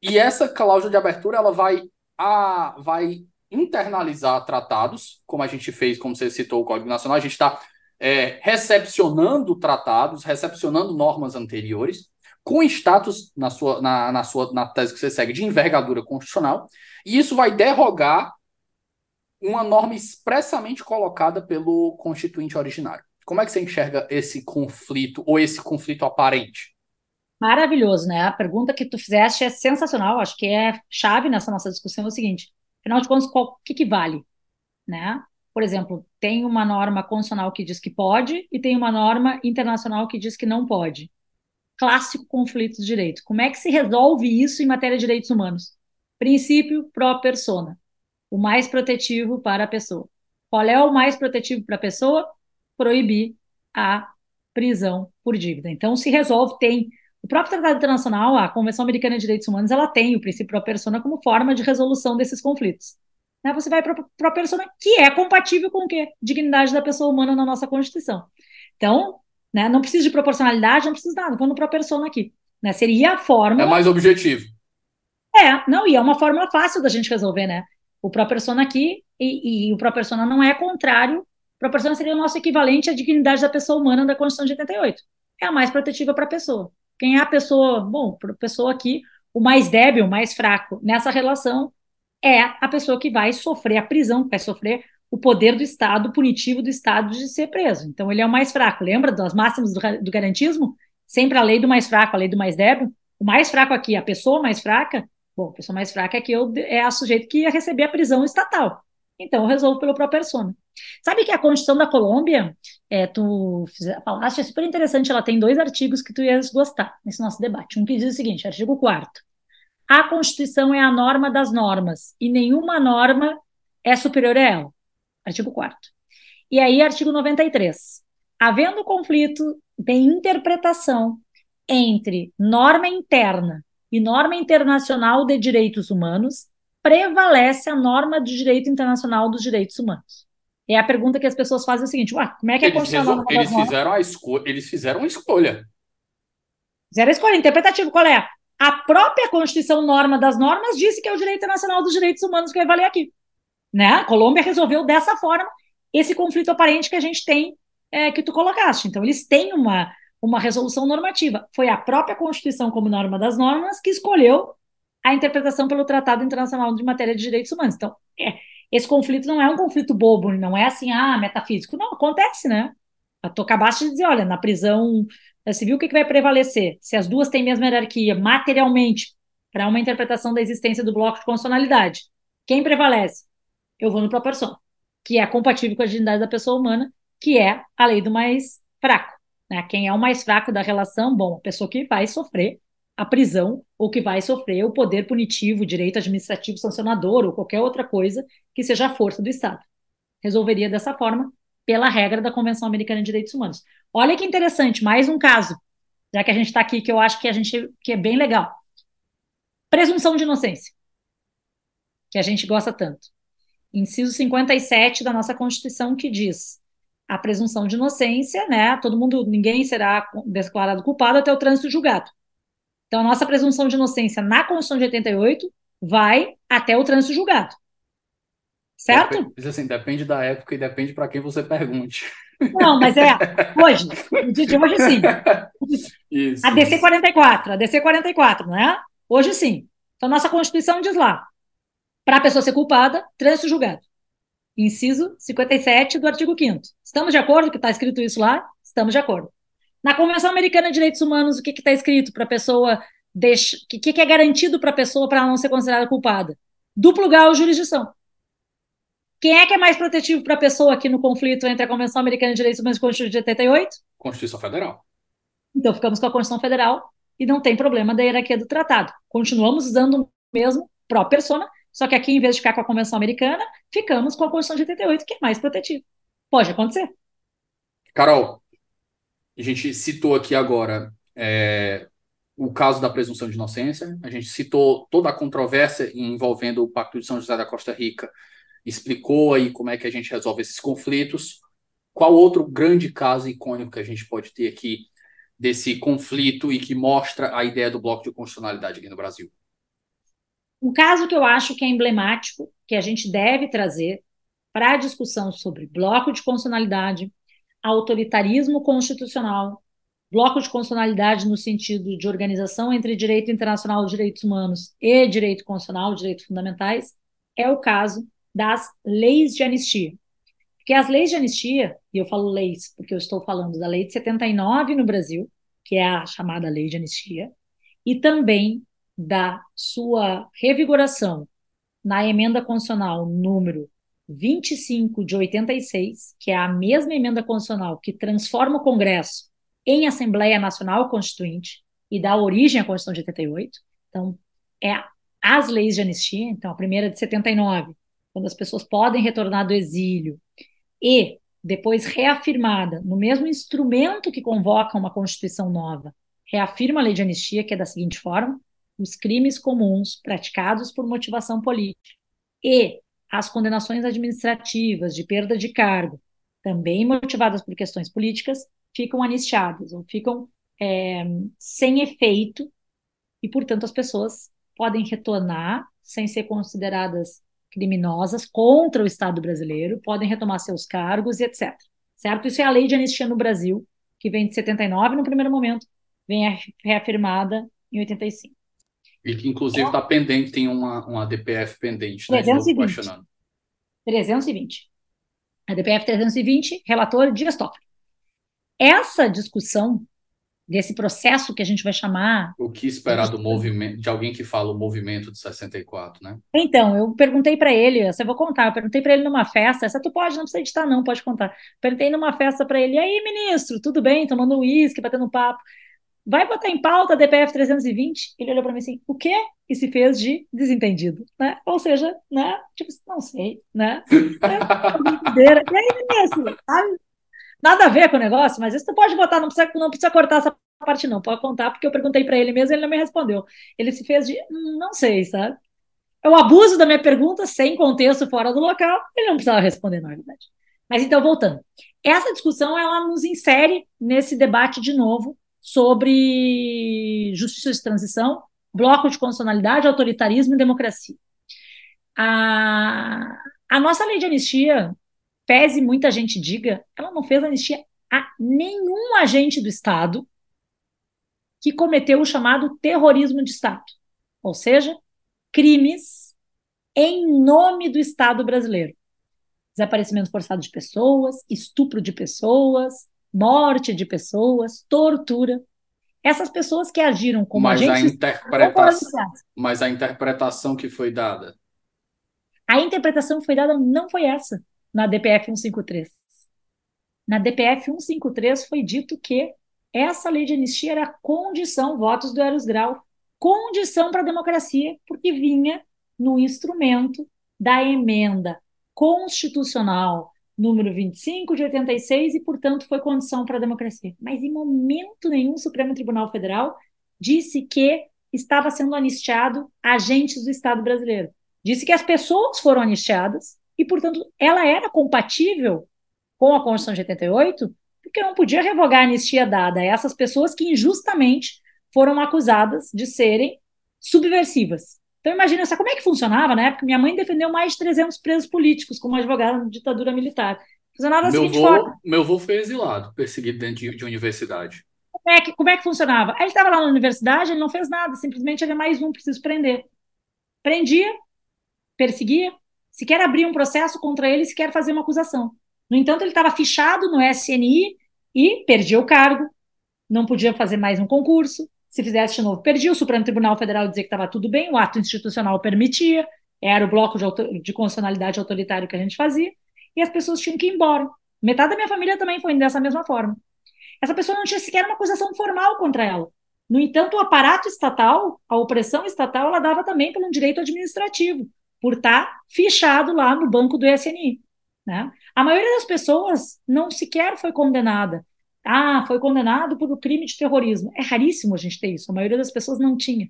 E essa cláusula de abertura ela vai, a, vai internalizar tratados, como a gente fez, como você citou o Código Nacional, a gente está é, recepcionando tratados, recepcionando normas anteriores, com status na sua, na, na sua na tese que você segue de envergadura constitucional, e isso vai derrogar uma norma expressamente colocada pelo constituinte originário. Como é que você enxerga esse conflito ou esse conflito aparente? Maravilhoso, né? A pergunta que tu fizeste é sensacional, acho que é chave nessa nossa discussão é o seguinte: afinal de contas, o que, que vale, né? por exemplo, tem uma norma constitucional que diz que pode e tem uma norma internacional que diz que não pode. Clássico conflito de direito. Como é que se resolve isso em matéria de direitos humanos? Princípio pro persona. O mais protetivo para a pessoa. Qual é o mais protetivo para a pessoa? Proibir a prisão por dívida. Então, se resolve, tem. O próprio Tratado Internacional, a Convenção Americana de Direitos Humanos, ela tem o princípio pro persona como forma de resolução desses conflitos né, você vai para a persona que é compatível com o quê? Dignidade da pessoa humana na nossa Constituição. Então, né, não precisa de proporcionalidade, não precisa de nada, vamos para a persona aqui. Né? Seria a forma. É mais objetivo. É, não, e é uma fórmula fácil da gente resolver, né? O pro persona aqui e, e o pro persona não é contrário. Pro persona seria o nosso equivalente à dignidade da pessoa humana da Constituição de 88. É a mais protetiva para a pessoa. Quem é a pessoa, bom, para a pessoa aqui, o mais débil, o mais fraco nessa relação é a pessoa que vai sofrer a prisão, que vai sofrer o poder do Estado, punitivo do Estado de ser preso. Então, ele é o mais fraco. Lembra das máximas do, do garantismo? Sempre a lei do mais fraco, a lei do mais débil. O mais fraco aqui, a pessoa mais fraca, bom, a pessoa mais fraca aqui é, é a sujeito que ia receber a prisão estatal. Então eu resolvo pelo próprio persona. Sabe que a Constituição da Colômbia, é, tu falaste, é super interessante, ela tem dois artigos que tu ias gostar nesse nosso debate. Um que diz o seguinte, artigo 4 a Constituição é a norma das normas e nenhuma norma é superior a ela. Artigo 4 E aí, artigo 93. Havendo conflito de interpretação entre norma interna e norma internacional de direitos humanos, prevalece a norma do direito internacional dos direitos humanos. É a pergunta que as pessoas fazem é o seguinte: ué, como é que eles a Constituição eles fizeram a escolha, eles fizeram a escolha. Fizeram a escolha interpretativa, qual é? A própria Constituição norma das normas disse que é o direito internacional dos direitos humanos que vai valer aqui. Né? A Colômbia resolveu dessa forma esse conflito aparente que a gente tem, é, que tu colocaste. Então, eles têm uma, uma resolução normativa. Foi a própria Constituição, como norma das normas, que escolheu a interpretação pelo Tratado Internacional de Matéria de Direitos Humanos. Então, é, esse conflito não é um conflito bobo, não é assim, ah, metafísico. Não, acontece, né? Tu acabaste de dizer, olha, na prisão civil, o que, que vai prevalecer? Se as duas têm a mesma hierarquia materialmente para uma interpretação da existência do bloco de constitucionalidade, quem prevalece? Eu vou no proporção, que é compatível com a dignidade da pessoa humana, que é a lei do mais fraco. Né? Quem é o mais fraco da relação? Bom, a pessoa que vai sofrer a prisão ou que vai sofrer o poder punitivo, direito administrativo sancionador ou qualquer outra coisa que seja a força do Estado. Resolveria dessa forma pela regra da Convenção Americana de Direitos Humanos. Olha que interessante, mais um caso, já que a gente está aqui, que eu acho que a gente que é bem legal. Presunção de inocência, que a gente gosta tanto. Inciso 57 da nossa Constituição que diz a presunção de inocência, né? Todo mundo, ninguém será declarado culpado até o trânsito julgado. Então, a nossa presunção de inocência na Constituição de 88 vai até o trânsito julgado. Certo? Depende, assim, depende da época e depende para quem você pergunte. Não, mas é hoje, no dia de hoje sim. Isso, a DC 44, a DC 44, não é? Hoje sim. Então, nossa Constituição diz lá: para a pessoa ser culpada, trânsito julgado. Inciso 57 do artigo 5. Estamos de acordo que está escrito isso lá? Estamos de acordo. Na Convenção Americana de Direitos Humanos, o que está escrito para a pessoa? O que, que é garantido para a pessoa para não ser considerada culpada? Duplo grau de jurisdição. Quem é que é mais protetivo para a pessoa aqui no conflito entre a Convenção Americana de Direitos Humanos e a Constituição de 88? Constituição Federal. Então ficamos com a Constituição Federal e não tem problema da hierarquia do tratado. Continuamos usando o mesmo pró persona, só que aqui, em vez de ficar com a Convenção Americana, ficamos com a Constituição de 88, que é mais protetiva. Pode acontecer. Carol, a gente citou aqui agora é, o caso da presunção de inocência, a gente citou toda a controvérsia envolvendo o Pacto de São José da Costa Rica explicou aí como é que a gente resolve esses conflitos. Qual outro grande caso icônico que a gente pode ter aqui desse conflito e que mostra a ideia do bloco de constitucionalidade aqui no Brasil? Um caso que eu acho que é emblemático, que a gente deve trazer para a discussão sobre bloco de constitucionalidade, autoritarismo constitucional, bloco de constitucionalidade no sentido de organização entre direito internacional dos direitos humanos e direito constitucional, direitos fundamentais, é o caso das leis de anistia. Porque as leis de anistia, e eu falo leis porque eu estou falando da lei de 79 no Brasil, que é a chamada lei de anistia, e também da sua revigoração na emenda constitucional número 25 de 86, que é a mesma emenda constitucional que transforma o Congresso em Assembleia Nacional Constituinte e dá origem à Constituição de 88. Então, é as leis de anistia, então a primeira de 79 quando as pessoas podem retornar do exílio, e depois reafirmada no mesmo instrumento que convoca uma Constituição nova, reafirma a lei de anistia, que é da seguinte forma: os crimes comuns praticados por motivação política e as condenações administrativas de perda de cargo, também motivadas por questões políticas, ficam anistiadas ou ficam é, sem efeito e, portanto, as pessoas podem retornar sem ser consideradas criminosas contra o Estado brasileiro, podem retomar seus cargos e etc. Certo? Isso é a lei de anistia no Brasil, que vem de 79 no primeiro momento, vem reafirmada em 85. E que, inclusive, está pendente, tem uma, uma DPF pendente, né? 320. 320. A DPF 320, relator Dias Toffoli. Essa discussão desse processo que a gente vai chamar. O que esperar do movimento, de alguém que fala o movimento de 64, né? Então, eu perguntei para ele, essa eu vou contar, eu perguntei para ele numa festa, essa tu pode, não precisa editar não, pode contar. Perguntei numa festa para ele, e aí, ministro, tudo bem? Tomando uísque, batendo papo. Vai botar em pauta a DPF 320? Ele olhou para mim assim, o quê? E se fez de desentendido, né? Ou seja, né? Tipo, não sei, né? É, e aí, ministro, sabe? nada a ver com o negócio, mas isso tu pode botar, não precisa, não precisa cortar essa parte, não, pode contar, porque eu perguntei para ele mesmo e ele não me respondeu. Ele se fez de, hum, não sei, sabe? É o abuso da minha pergunta, sem contexto, fora do local, ele não precisava responder, na verdade. Mas então, voltando. Essa discussão, ela nos insere nesse debate de novo sobre justiça de transição, bloco de constitucionalidade, autoritarismo e democracia. A, a nossa lei de anistia, pese muita gente diga, ela não fez anistia a nenhum agente do Estado que cometeu o chamado terrorismo de Estado, ou seja, crimes em nome do Estado brasileiro. Desaparecimento forçado de pessoas, estupro de pessoas, morte de pessoas, tortura. Essas pessoas que agiram como mas agentes... A interpretação, mas a interpretação que foi dada... A interpretação que foi dada não foi essa na DPF 153. Na DPF 153 foi dito que essa lei de anistia era condição, votos do Eros Grau, condição para a democracia, porque vinha no instrumento da emenda constitucional número 25 de 86 e, portanto, foi condição para a democracia. Mas em momento nenhum o Supremo Tribunal Federal disse que estava sendo anistiado agentes do Estado brasileiro. Disse que as pessoas foram anistiadas e, portanto, ela era compatível com a Constituição de 88, porque não podia revogar a anistia dada a essas pessoas que injustamente foram acusadas de serem subversivas. Então, imagina só como é que funcionava na época. Minha mãe defendeu mais de 300 presos políticos como advogada na ditadura militar. Funcionava da meu seguinte vô, forma. Meu avô foi exilado, perseguido dentro de, de universidade. Como é, que, como é que funcionava? Ele estava lá na universidade, ele não fez nada, simplesmente havia mais um, preciso prender. Prendia, perseguia, se quer abrir um processo contra ele, se quer fazer uma acusação. No entanto, ele estava fichado no SNI e perdia o cargo, não podia fazer mais um concurso. Se fizesse de novo, perdia. O Supremo Tribunal Federal dizia que estava tudo bem, o ato institucional permitia, era o bloco de, de constitucionalidade autoritário que a gente fazia, e as pessoas tinham que ir embora. Metade da minha família também foi dessa mesma forma. Essa pessoa não tinha sequer uma acusação formal contra ela. No entanto, o aparato estatal, a opressão estatal, ela dava também por um direito administrativo por estar tá fichado lá no banco do SNI. Né? A maioria das pessoas não sequer foi condenada. Ah, foi condenado por um crime de terrorismo. É raríssimo a gente ter isso. A maioria das pessoas não tinha.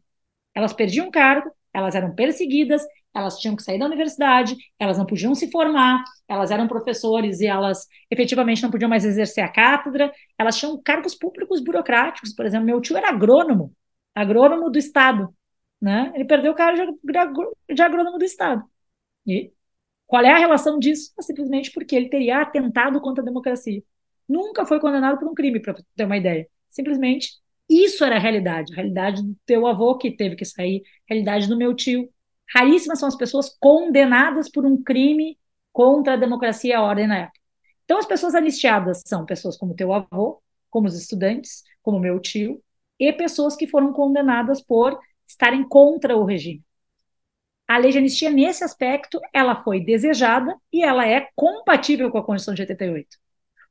Elas perdiam cargo, elas eram perseguidas, elas tinham que sair da universidade, elas não podiam se formar, elas eram professores e elas efetivamente não podiam mais exercer a cátedra, elas tinham cargos públicos burocráticos. Por exemplo, meu tio era agrônomo, agrônomo do Estado né? Ele perdeu o cargo de agrônomo do Estado. E qual é a relação disso? É simplesmente porque ele teria atentado contra a democracia. Nunca foi condenado por um crime, para ter uma ideia. Simplesmente isso era a realidade. A realidade do teu avô que teve que sair, a realidade do meu tio. Raríssimas são as pessoas condenadas por um crime contra a democracia e a ordem na época. Então, as pessoas anistiadas são pessoas como teu avô, como os estudantes, como meu tio, e pessoas que foram condenadas por estarem contra o regime. A lei de anistia, nesse aspecto, ela foi desejada e ela é compatível com a Constituição de 88.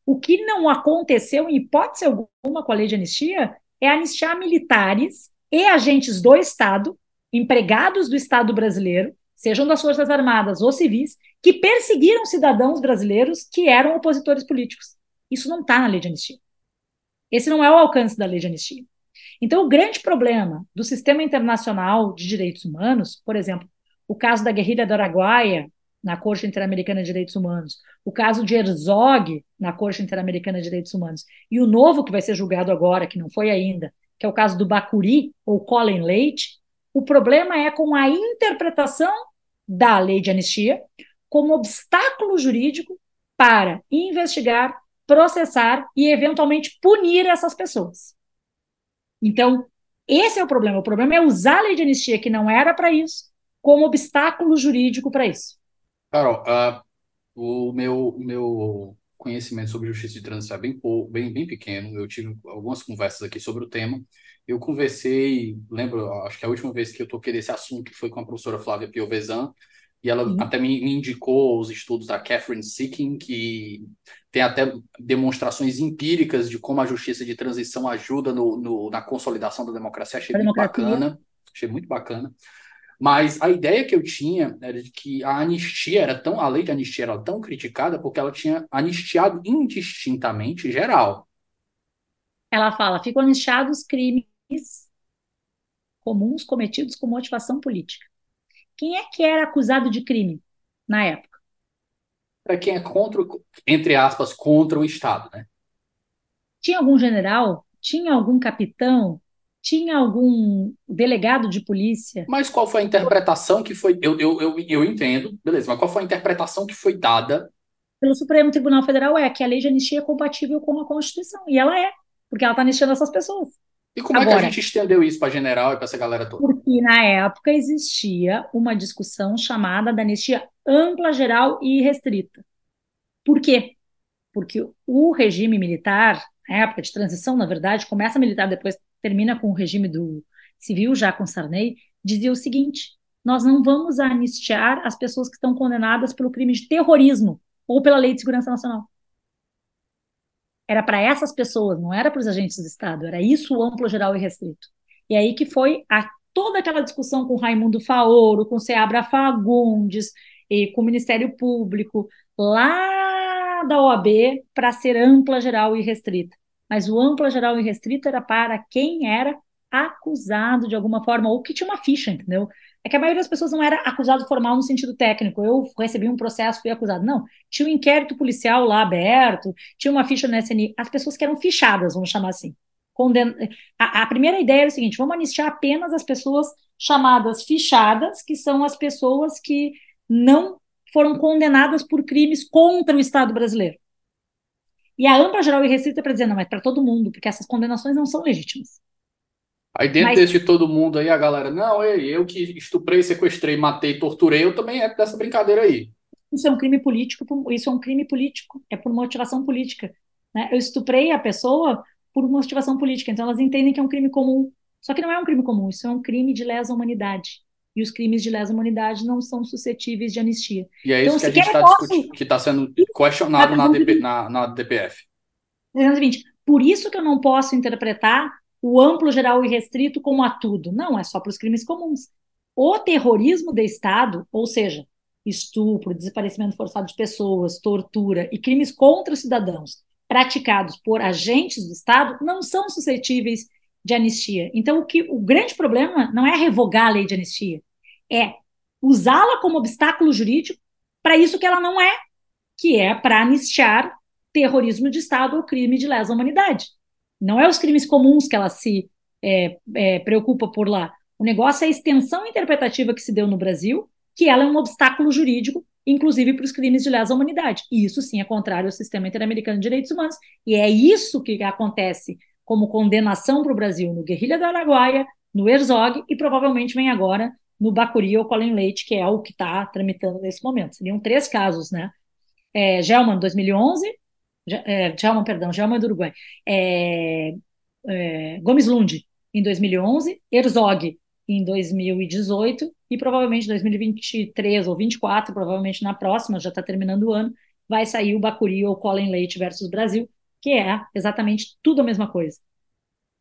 O que não aconteceu, em hipótese alguma, com a lei de anistia, é anistiar militares e agentes do Estado, empregados do Estado brasileiro, sejam das Forças Armadas ou civis, que perseguiram cidadãos brasileiros que eram opositores políticos. Isso não está na lei de anistia. Esse não é o alcance da lei de anistia. Então, o grande problema do sistema internacional de direitos humanos, por exemplo, o caso da guerrilha do Araguaia, na Corte Interamericana de Direitos Humanos, o caso de Herzog, na Corte Interamericana de Direitos Humanos, e o novo que vai ser julgado agora, que não foi ainda, que é o caso do Bacuri, ou Colin Leite, o problema é com a interpretação da lei de anistia como obstáculo jurídico para investigar, processar e, eventualmente, punir essas pessoas. Então, esse é o problema. O problema é usar a lei de anistia, que não era para isso, como obstáculo jurídico para isso. Carol, uh, o meu, meu conhecimento sobre justiça de transição é bem, bem, bem pequeno. Eu tive algumas conversas aqui sobre o tema. Eu conversei, lembro, acho que a última vez que eu toquei desse assunto foi com a professora Flávia Piovesan, e ela uhum. até me, me, indicou os estudos da Catherine Sicking, que tem até demonstrações empíricas de como a justiça de transição ajuda no, no na consolidação da democracia. Achei muito bacana. Achei muito bacana. Mas a ideia que eu tinha era de que a anistia era tão, a lei de anistia era tão criticada porque ela tinha anistiado indistintamente geral. Ela fala, ficam anistiados crimes comuns cometidos com motivação política. Quem é que era acusado de crime na época? Para quem é contra, entre aspas, contra o Estado, né? Tinha algum general? Tinha algum capitão? Tinha algum delegado de polícia? Mas qual foi a interpretação que foi. Eu, eu, eu, eu entendo, beleza, mas qual foi a interpretação que foi dada pelo Supremo Tribunal Federal é que a lei de anistia é compatível com a Constituição. E ela é, porque ela está anistiando essas pessoas. E como Agora, é que a gente estendeu isso para general e para essa galera toda? Porque na época existia uma discussão chamada da anistia ampla, geral e restrita. Por quê? Porque o regime militar, na época de transição, na verdade, começa militar, depois termina com o regime do civil, já com Sarney, dizia o seguinte: nós não vamos anistiar as pessoas que estão condenadas pelo crime de terrorismo ou pela Lei de Segurança Nacional era para essas pessoas, não era para os agentes do Estado, era isso o amplo, geral e restrito. E aí que foi a, toda aquela discussão com Raimundo Faoro, com Seabra Fagundes, e com o Ministério Público, lá da OAB, para ser ampla, geral e restrita. Mas o ampla, geral e restrito era para quem era acusado de alguma forma, ou que tinha uma ficha, entendeu? é que a maioria das pessoas não era acusado formal no sentido técnico. Eu recebi um processo, fui acusado. Não, tinha um inquérito policial lá aberto, tinha uma ficha no SNI. As pessoas que eram fichadas, vamos chamar assim. Conden... A, a, primeira ideia era o seguinte: vamos anistiar apenas as pessoas chamadas fichadas, que são as pessoas que não foram condenadas por crimes contra o Estado brasileiro. E a ampla geral e restrita é para dizer, não, mas para todo mundo, porque essas condenações não são legítimas. Aí dentro Mas... desse de todo mundo aí, a galera, não, eu, eu que estuprei, sequestrei, matei, torturei, eu também é dessa brincadeira aí. Isso é um crime político, isso é um crime político, é por motivação política. Né? Eu estuprei a pessoa por motivação política, então elas entendem que é um crime comum. Só que não é um crime comum, isso é um crime de lesa humanidade. E os crimes de lesa humanidade não são suscetíveis de anistia. E é isso então, que a gente está discutindo, que está sendo questionado na, DP, na, na DPF. 320. Por isso que eu não posso interpretar o amplo, geral e restrito como a tudo. Não, é só para os crimes comuns. O terrorismo de Estado, ou seja, estupro, desaparecimento forçado de pessoas, tortura e crimes contra cidadãos praticados por agentes do Estado, não são suscetíveis de anistia. Então, o, que, o grande problema não é revogar a lei de anistia, é usá-la como obstáculo jurídico para isso que ela não é, que é para anistiar terrorismo de Estado ou crime de lesa humanidade. Não é os crimes comuns que ela se é, é, preocupa por lá. O negócio é a extensão interpretativa que se deu no Brasil, que ela é um obstáculo jurídico, inclusive para os crimes de lesa humanidade. E isso sim é contrário ao sistema interamericano de direitos humanos. E é isso que acontece como condenação para o Brasil no Guerrilha do Araguaia, no Herzog e provavelmente vem agora no Bacuri ou Colin Leite, que é o que está tramitando nesse momento. Seriam três casos, né? É, Gelman, 2011, é, Gelman, perdão, Gelman do Uruguai, é, é, Gomes Lund, em 2011, Herzog, em 2018, e provavelmente 2023 ou 2024, provavelmente na próxima, já está terminando o ano, vai sair o Bacuri ou Colin Leite versus Brasil, que é exatamente tudo a mesma coisa.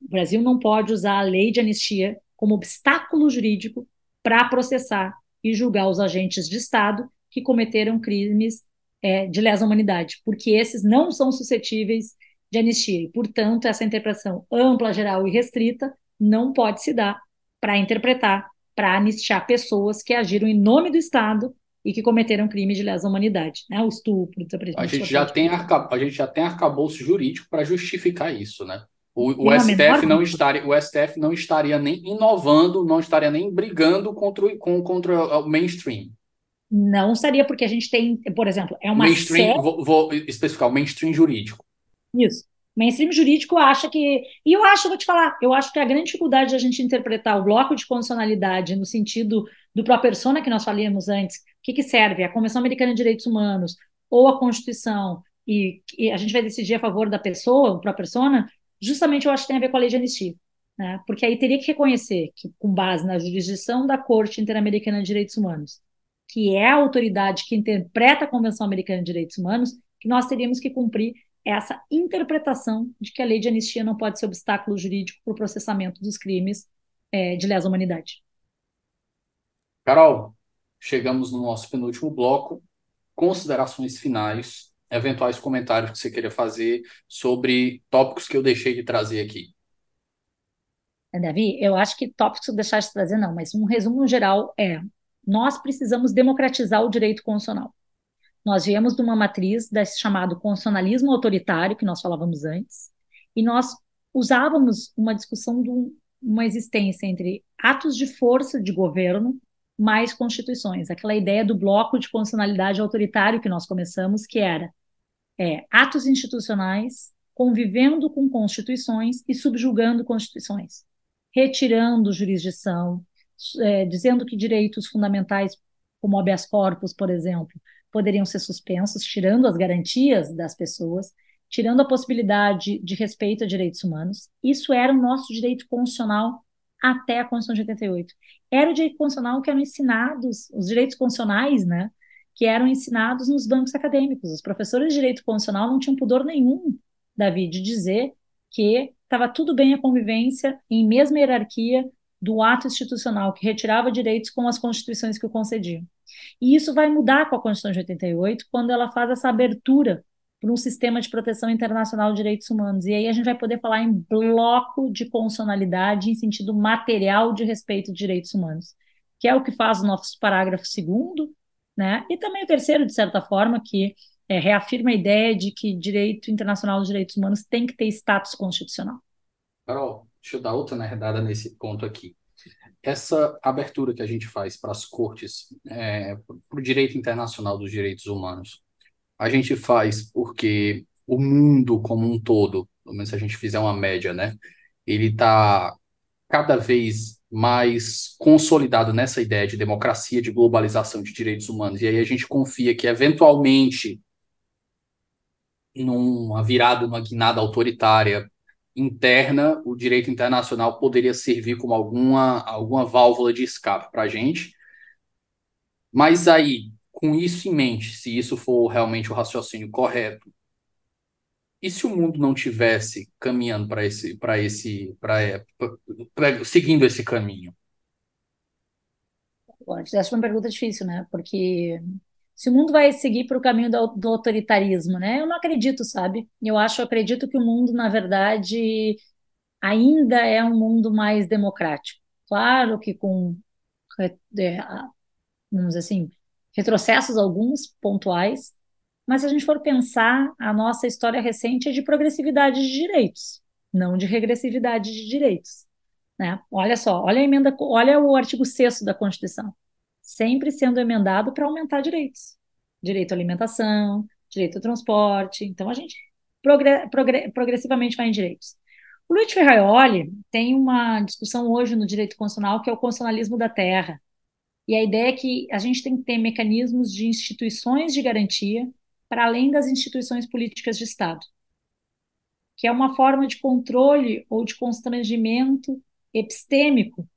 O Brasil não pode usar a lei de anistia como obstáculo jurídico para processar e julgar os agentes de Estado que cometeram crimes é, de lesa humanidade, porque esses não são suscetíveis de anistia. E, portanto, essa interpretação ampla, geral e restrita não pode se dar para interpretar, para anistiar pessoas que agiram em nome do Estado e que cometeram crimes de lesa humanidade, né? O estupro, a gente já tem arca... a gente já tem arcabouço jurídico para justificar isso, né? O, o STF não estaria, o STF não estaria nem inovando, não estaria nem brigando contra o, contra o mainstream. Não seria porque a gente tem, por exemplo, é uma mainstream, série... vou, vou especificar, o mainstream jurídico. Isso. Mainstream jurídico acha que. E eu acho, vou te falar, eu acho que a grande dificuldade de a gente interpretar o bloco de condicionalidade no sentido do próprio persona que nós falamos antes, o que, que serve? A Convenção Americana de Direitos Humanos, ou a Constituição, e, e, a gente vai decidir a favor da pessoa, para a persona, justamente eu acho que tem a ver com a lei de anistia. Né? Porque aí teria que reconhecer que, com base na jurisdição da Corte Interamericana de Direitos Humanos, que é a autoridade que interpreta a Convenção Americana de Direitos Humanos, que nós teríamos que cumprir essa interpretação de que a lei de anistia não pode ser obstáculo jurídico para o processamento dos crimes é, de lesa humanidade. Carol, chegamos no nosso penúltimo bloco. Considerações finais, eventuais comentários que você queria fazer sobre tópicos que eu deixei de trazer aqui. É, Davi, eu acho que tópicos que deixar de trazer não, mas um resumo geral é: nós precisamos democratizar o direito constitucional. Nós viemos de uma matriz desse chamado constitucionalismo autoritário, que nós falávamos antes, e nós usávamos uma discussão de uma existência entre atos de força de governo mais constituições, aquela ideia do bloco de constitucionalidade autoritário que nós começamos, que era é, atos institucionais convivendo com constituições e subjugando constituições, retirando jurisdição, é, dizendo que direitos fundamentais, como habeas corpus, por exemplo, poderiam ser suspensos, tirando as garantias das pessoas, tirando a possibilidade de respeito a direitos humanos. Isso era o nosso direito constitucional até a Constituição de 88. Era o direito constitucional que eram ensinados, os direitos constitucionais, né, que eram ensinados nos bancos acadêmicos. Os professores de direito constitucional não tinham pudor nenhum, Davi, de dizer que estava tudo bem a convivência em mesma hierarquia do ato institucional que retirava direitos com as constituições que o concediam. E isso vai mudar com a Constituição de 88, quando ela faz essa abertura para um sistema de proteção internacional de direitos humanos. E aí a gente vai poder falar em bloco de constitucionalidade em sentido material de respeito de direitos humanos, que é o que faz o nosso parágrafo segundo, né? E também o terceiro, de certa forma, que é, reafirma a ideia de que direito internacional dos direitos humanos tem que ter status constitucional. Carol, deixa eu dar outra nerdada nesse ponto aqui. Essa abertura que a gente faz para as cortes, é, para o direito internacional dos direitos humanos, a gente faz porque o mundo como um todo, pelo menos se a gente fizer uma média, né, ele está cada vez mais consolidado nessa ideia de democracia, de globalização de direitos humanos. E aí a gente confia que, eventualmente, numa virada, numa guinada autoritária, interna, o direito internacional poderia servir como alguma, alguma válvula de escape para a gente. Mas aí, com isso em mente, se isso for realmente o raciocínio correto, e se o mundo não tivesse caminhando para esse, para esse, para seguindo esse caminho? Essa é uma pergunta difícil, né? Porque se o mundo vai seguir para o caminho do, do, autoritarismo, né? Eu não acredito, sabe? Eu acho, acredito que o mundo, na verdade, ainda é um mundo mais democrático. Claro que com, é, vamos dizer assim, retrocessos alguns pontuais, mas se a gente for pensar, a nossa história recente é de progressividade de direitos, não de regressividade de direitos. Né? Olha só, olha a emenda, olha o artigo 6 da Constituição sempre sendo emendado para aumentar direitos. Direito à alimentação, direito ao transporte. Então, a gente progre progre progressivamente vai em direitos. O Luiz Ferraioli tem uma discussão hoje no direito constitucional que é o constitucionalismo da terra. E a ideia é que a gente tem que ter mecanismos de instituições de garantia para além das instituições políticas de Estado, que é uma forma de controle ou de constrangimento epistêmico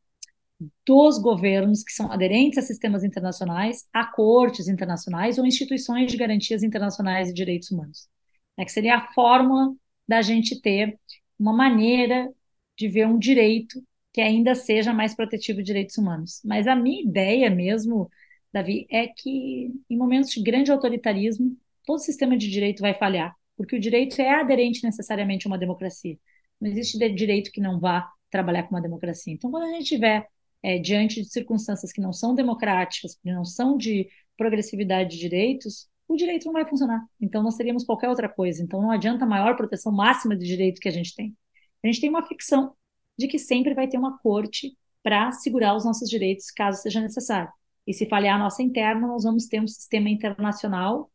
dos governos que são aderentes a sistemas internacionais, a cortes internacionais ou instituições de garantias internacionais de direitos humanos. É que seria a fórmula da gente ter uma maneira de ver um direito que ainda seja mais protetivo de direitos humanos. Mas a minha ideia mesmo, Davi, é que em momentos de grande autoritarismo, todo sistema de direito vai falhar, porque o direito é aderente necessariamente a uma democracia. Não existe direito que não vá trabalhar com uma democracia. Então, quando a gente tiver é, diante de circunstâncias que não são democráticas, que não são de progressividade de direitos, o direito não vai funcionar. Então, nós teríamos qualquer outra coisa. Então, não adianta a maior proteção máxima de direito que a gente tem. A gente tem uma ficção de que sempre vai ter uma corte para segurar os nossos direitos, caso seja necessário. E se falhar a nossa interna, nós vamos ter um sistema internacional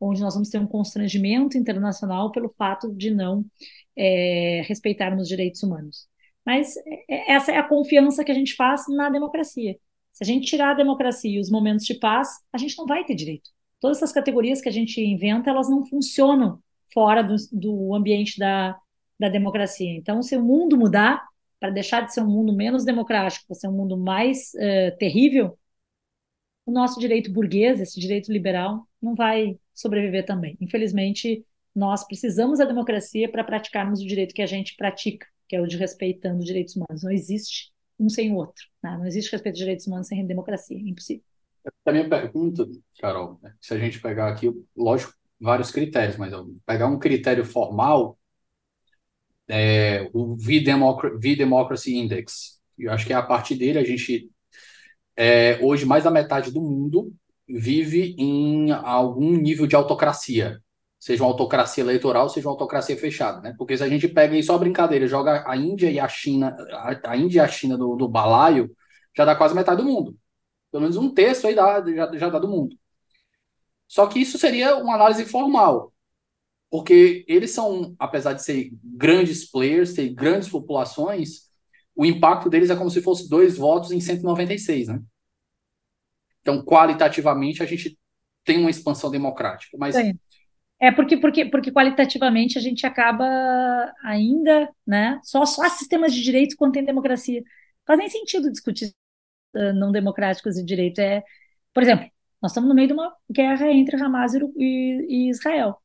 onde nós vamos ter um constrangimento internacional pelo fato de não é, respeitarmos direitos humanos. Mas é, essa é a confiança que a gente faz na democracia. Se a gente tirar a democracia e os momentos de paz, a gente não vai ter direito. Todas essas categorias que a gente inventa, elas não funcionam fora do, do ambiente da, da democracia. Então, se o mundo mudar, para deixar de ser um mundo menos democrático, para ser um mundo mais uh, terrível, o nosso direito burguês, esse direito liberal, não vai sobreviver também. Infelizmente, nós precisamos da democracia para praticarmos o direito que a gente pratica, que é o de respeitando os direitos humanos. Não existe um sem o outro. Né? Não existe respeito aos direitos humanos sem democracia. É impossível. A minha pergunta, Carol, né? se a gente pegar aqui, lógico, vários critérios, mas pegar um critério formal, é, o V-Democracy Index, eu acho que é a partir dele a gente, é, hoje, mais da metade do mundo vive em algum nível de autocracia, seja uma autocracia eleitoral, seja uma autocracia fechada, né? Porque se a gente pega aí só brincadeira, joga a Índia e a China, a, a Índia e a China do, do balaio, já dá quase metade do mundo. Pelo menos um terço aí dá, já, já dá do mundo. Só que isso seria uma análise formal, porque eles são, apesar de ser grandes players, ter grandes populações, o impacto deles é como se fosse dois votos em 196, né? Então, qualitativamente, a gente tem uma expansão democrática. Mas Sim. É porque, porque, porque qualitativamente a gente acaba ainda, né? Só, só sistemas de direito contém democracia. Faz nem sentido discutir uh, não democráticos e direito. É, por exemplo, nós estamos no meio de uma guerra entre Hamas e, e Israel.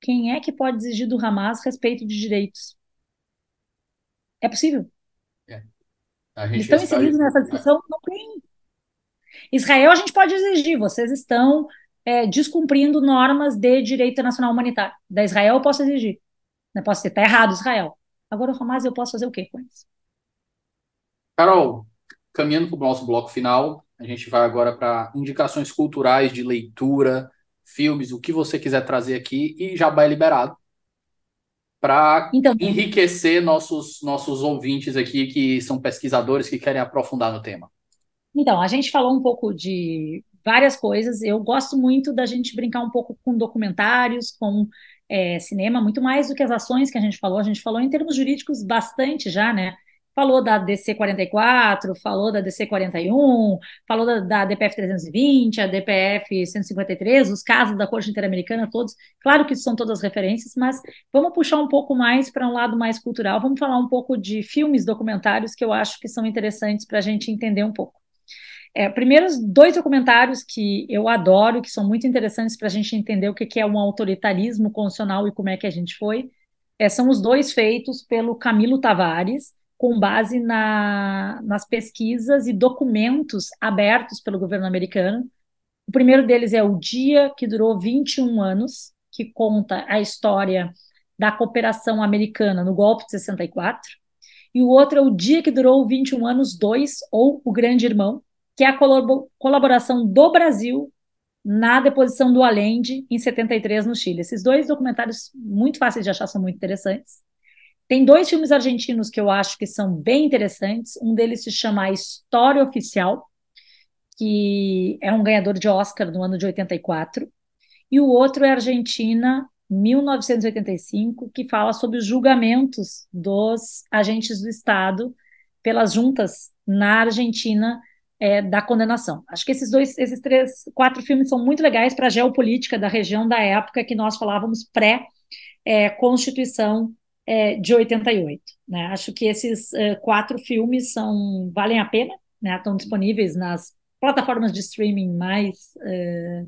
Quem é que pode exigir do Hamas respeito de direitos? É possível? é, Eles estão inseridos nessa discussão? Não tem. Israel, a gente pode exigir, vocês estão é, descumprindo normas de direito internacional humanitário. Da Israel eu posso exigir. Não posso dizer, está errado Israel. Agora o Hamas eu posso fazer o quê com isso? Carol, caminhando para o nosso bloco final, a gente vai agora para indicações culturais de leitura, filmes, o que você quiser trazer aqui e já vai liberado para então, enriquecer nossos nossos ouvintes aqui que são pesquisadores que querem aprofundar no tema. Então, a gente falou um pouco de várias coisas. Eu gosto muito da gente brincar um pouco com documentários, com é, cinema, muito mais do que as ações que a gente falou. A gente falou em termos jurídicos bastante já, né? Falou da DC 44, falou da DC 41, falou da, da DPF 320, a DPF 153, os casos da Corte Interamericana, todos. Claro que são todas referências, mas vamos puxar um pouco mais para um lado mais cultural. Vamos falar um pouco de filmes, documentários que eu acho que são interessantes para a gente entender um pouco. É, primeiros dois documentários que eu adoro, que são muito interessantes para a gente entender o que, que é um autoritarismo constitucional e como é que a gente foi, é, são os dois feitos pelo Camilo Tavares, com base na, nas pesquisas e documentos abertos pelo governo americano. O primeiro deles é O Dia, que durou 21 anos, que conta a história da cooperação americana no golpe de 64. E o outro é O Dia, que durou 21 anos 2, ou O Grande Irmão, que é a colaboração do Brasil na deposição do Allende em 73 no Chile. Esses dois documentários muito fáceis de achar são muito interessantes. Tem dois filmes argentinos que eu acho que são bem interessantes. Um deles se chama A História Oficial, que é um ganhador de Oscar no ano de 84, e o outro é Argentina 1985, que fala sobre os julgamentos dos agentes do Estado pelas juntas na Argentina é, da condenação. Acho que esses dois, esses três, quatro filmes são muito legais para a geopolítica da região da época que nós falávamos pré-Constituição é, de 88. Né? Acho que esses é, quatro filmes são valem a pena, né? estão disponíveis nas plataformas de streaming mais é,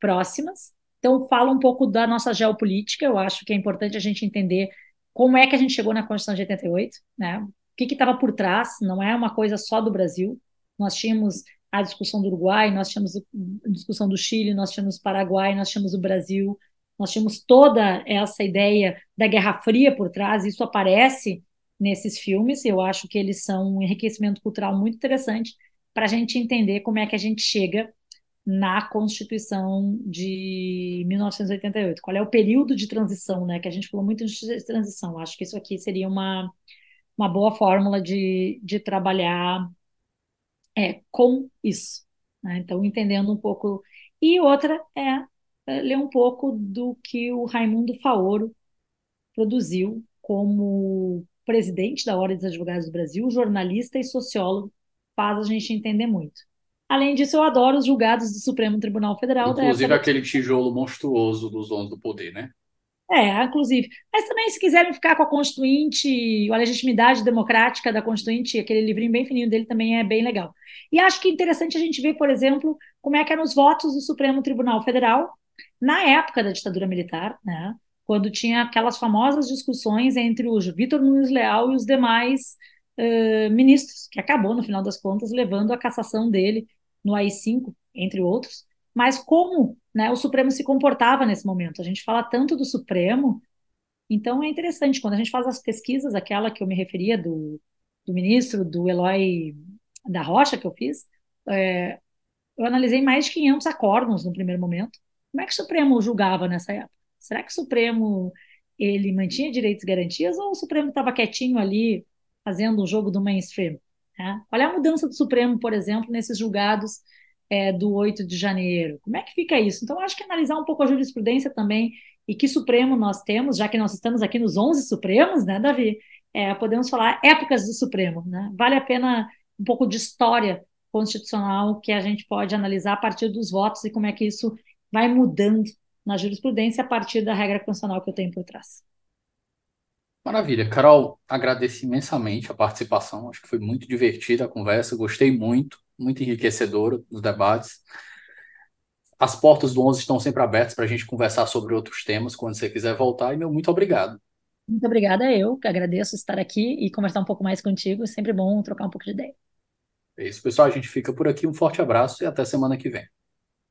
próximas. Então, fala um pouco da nossa geopolítica. Eu acho que é importante a gente entender como é que a gente chegou na Constituição de 88, né? O que estava por trás? Não é uma coisa só do Brasil nós tínhamos a discussão do Uruguai, nós tínhamos a discussão do Chile, nós tínhamos o Paraguai, nós tínhamos o Brasil, nós tínhamos toda essa ideia da Guerra Fria por trás, isso aparece nesses filmes, eu acho que eles são um enriquecimento cultural muito interessante para a gente entender como é que a gente chega na Constituição de 1988. Qual é o período de transição, né? Que a gente falou muito de transição. Acho que isso aqui seria uma, uma boa fórmula de, de trabalhar é com isso. Né? Então, entendendo um pouco. E outra é, é ler um pouco do que o Raimundo Faoro produziu como presidente da Ordem dos Advogados do Brasil, jornalista e sociólogo, faz a gente entender muito. Além disso, eu adoro os julgados do Supremo Tribunal Federal. Inclusive aquele tijolo monstruoso dos donos do poder, né? É, inclusive. Mas também, se quiserem ficar com a Constituinte, a legitimidade democrática da Constituinte, aquele livrinho bem fininho dele também é bem legal. E acho que é interessante a gente ver, por exemplo, como é que eram os votos do Supremo Tribunal Federal na época da ditadura militar, né? Quando tinha aquelas famosas discussões entre o Vitor Nunes Leal e os demais uh, ministros, que acabou, no final das contas, levando a cassação dele no AI-5, entre outros, mas como né, o Supremo se comportava nesse momento. A gente fala tanto do Supremo, então é interessante, quando a gente faz as pesquisas, aquela que eu me referia do, do ministro, do Eloy da Rocha, que eu fiz, é, eu analisei mais de 500 acordos no primeiro momento. Como é que o Supremo julgava nessa época? Será que o Supremo ele mantinha direitos e garantias ou o Supremo estava quietinho ali fazendo o jogo do mainstream? Né? Qual é a mudança do Supremo, por exemplo, nesses julgados é, do 8 de janeiro? Como é que fica isso? Então, acho que analisar um pouco a jurisprudência também e que Supremo nós temos, já que nós estamos aqui nos 11 Supremos, né, Davi? É, podemos falar épocas do Supremo, né? Vale a pena um pouco de história constitucional que a gente pode analisar a partir dos votos e como é que isso vai mudando na jurisprudência a partir da regra constitucional que eu tenho por trás. Maravilha. Carol, agradeço imensamente a participação. Acho que foi muito divertida a conversa. Gostei muito, muito enriquecedora dos debates. As portas do 11 estão sempre abertas para a gente conversar sobre outros temas quando você quiser voltar. E meu muito obrigado. Muito obrigada, eu que agradeço estar aqui e conversar um pouco mais contigo. É sempre bom trocar um pouco de ideia. É isso, pessoal. A gente fica por aqui. Um forte abraço e até semana que vem.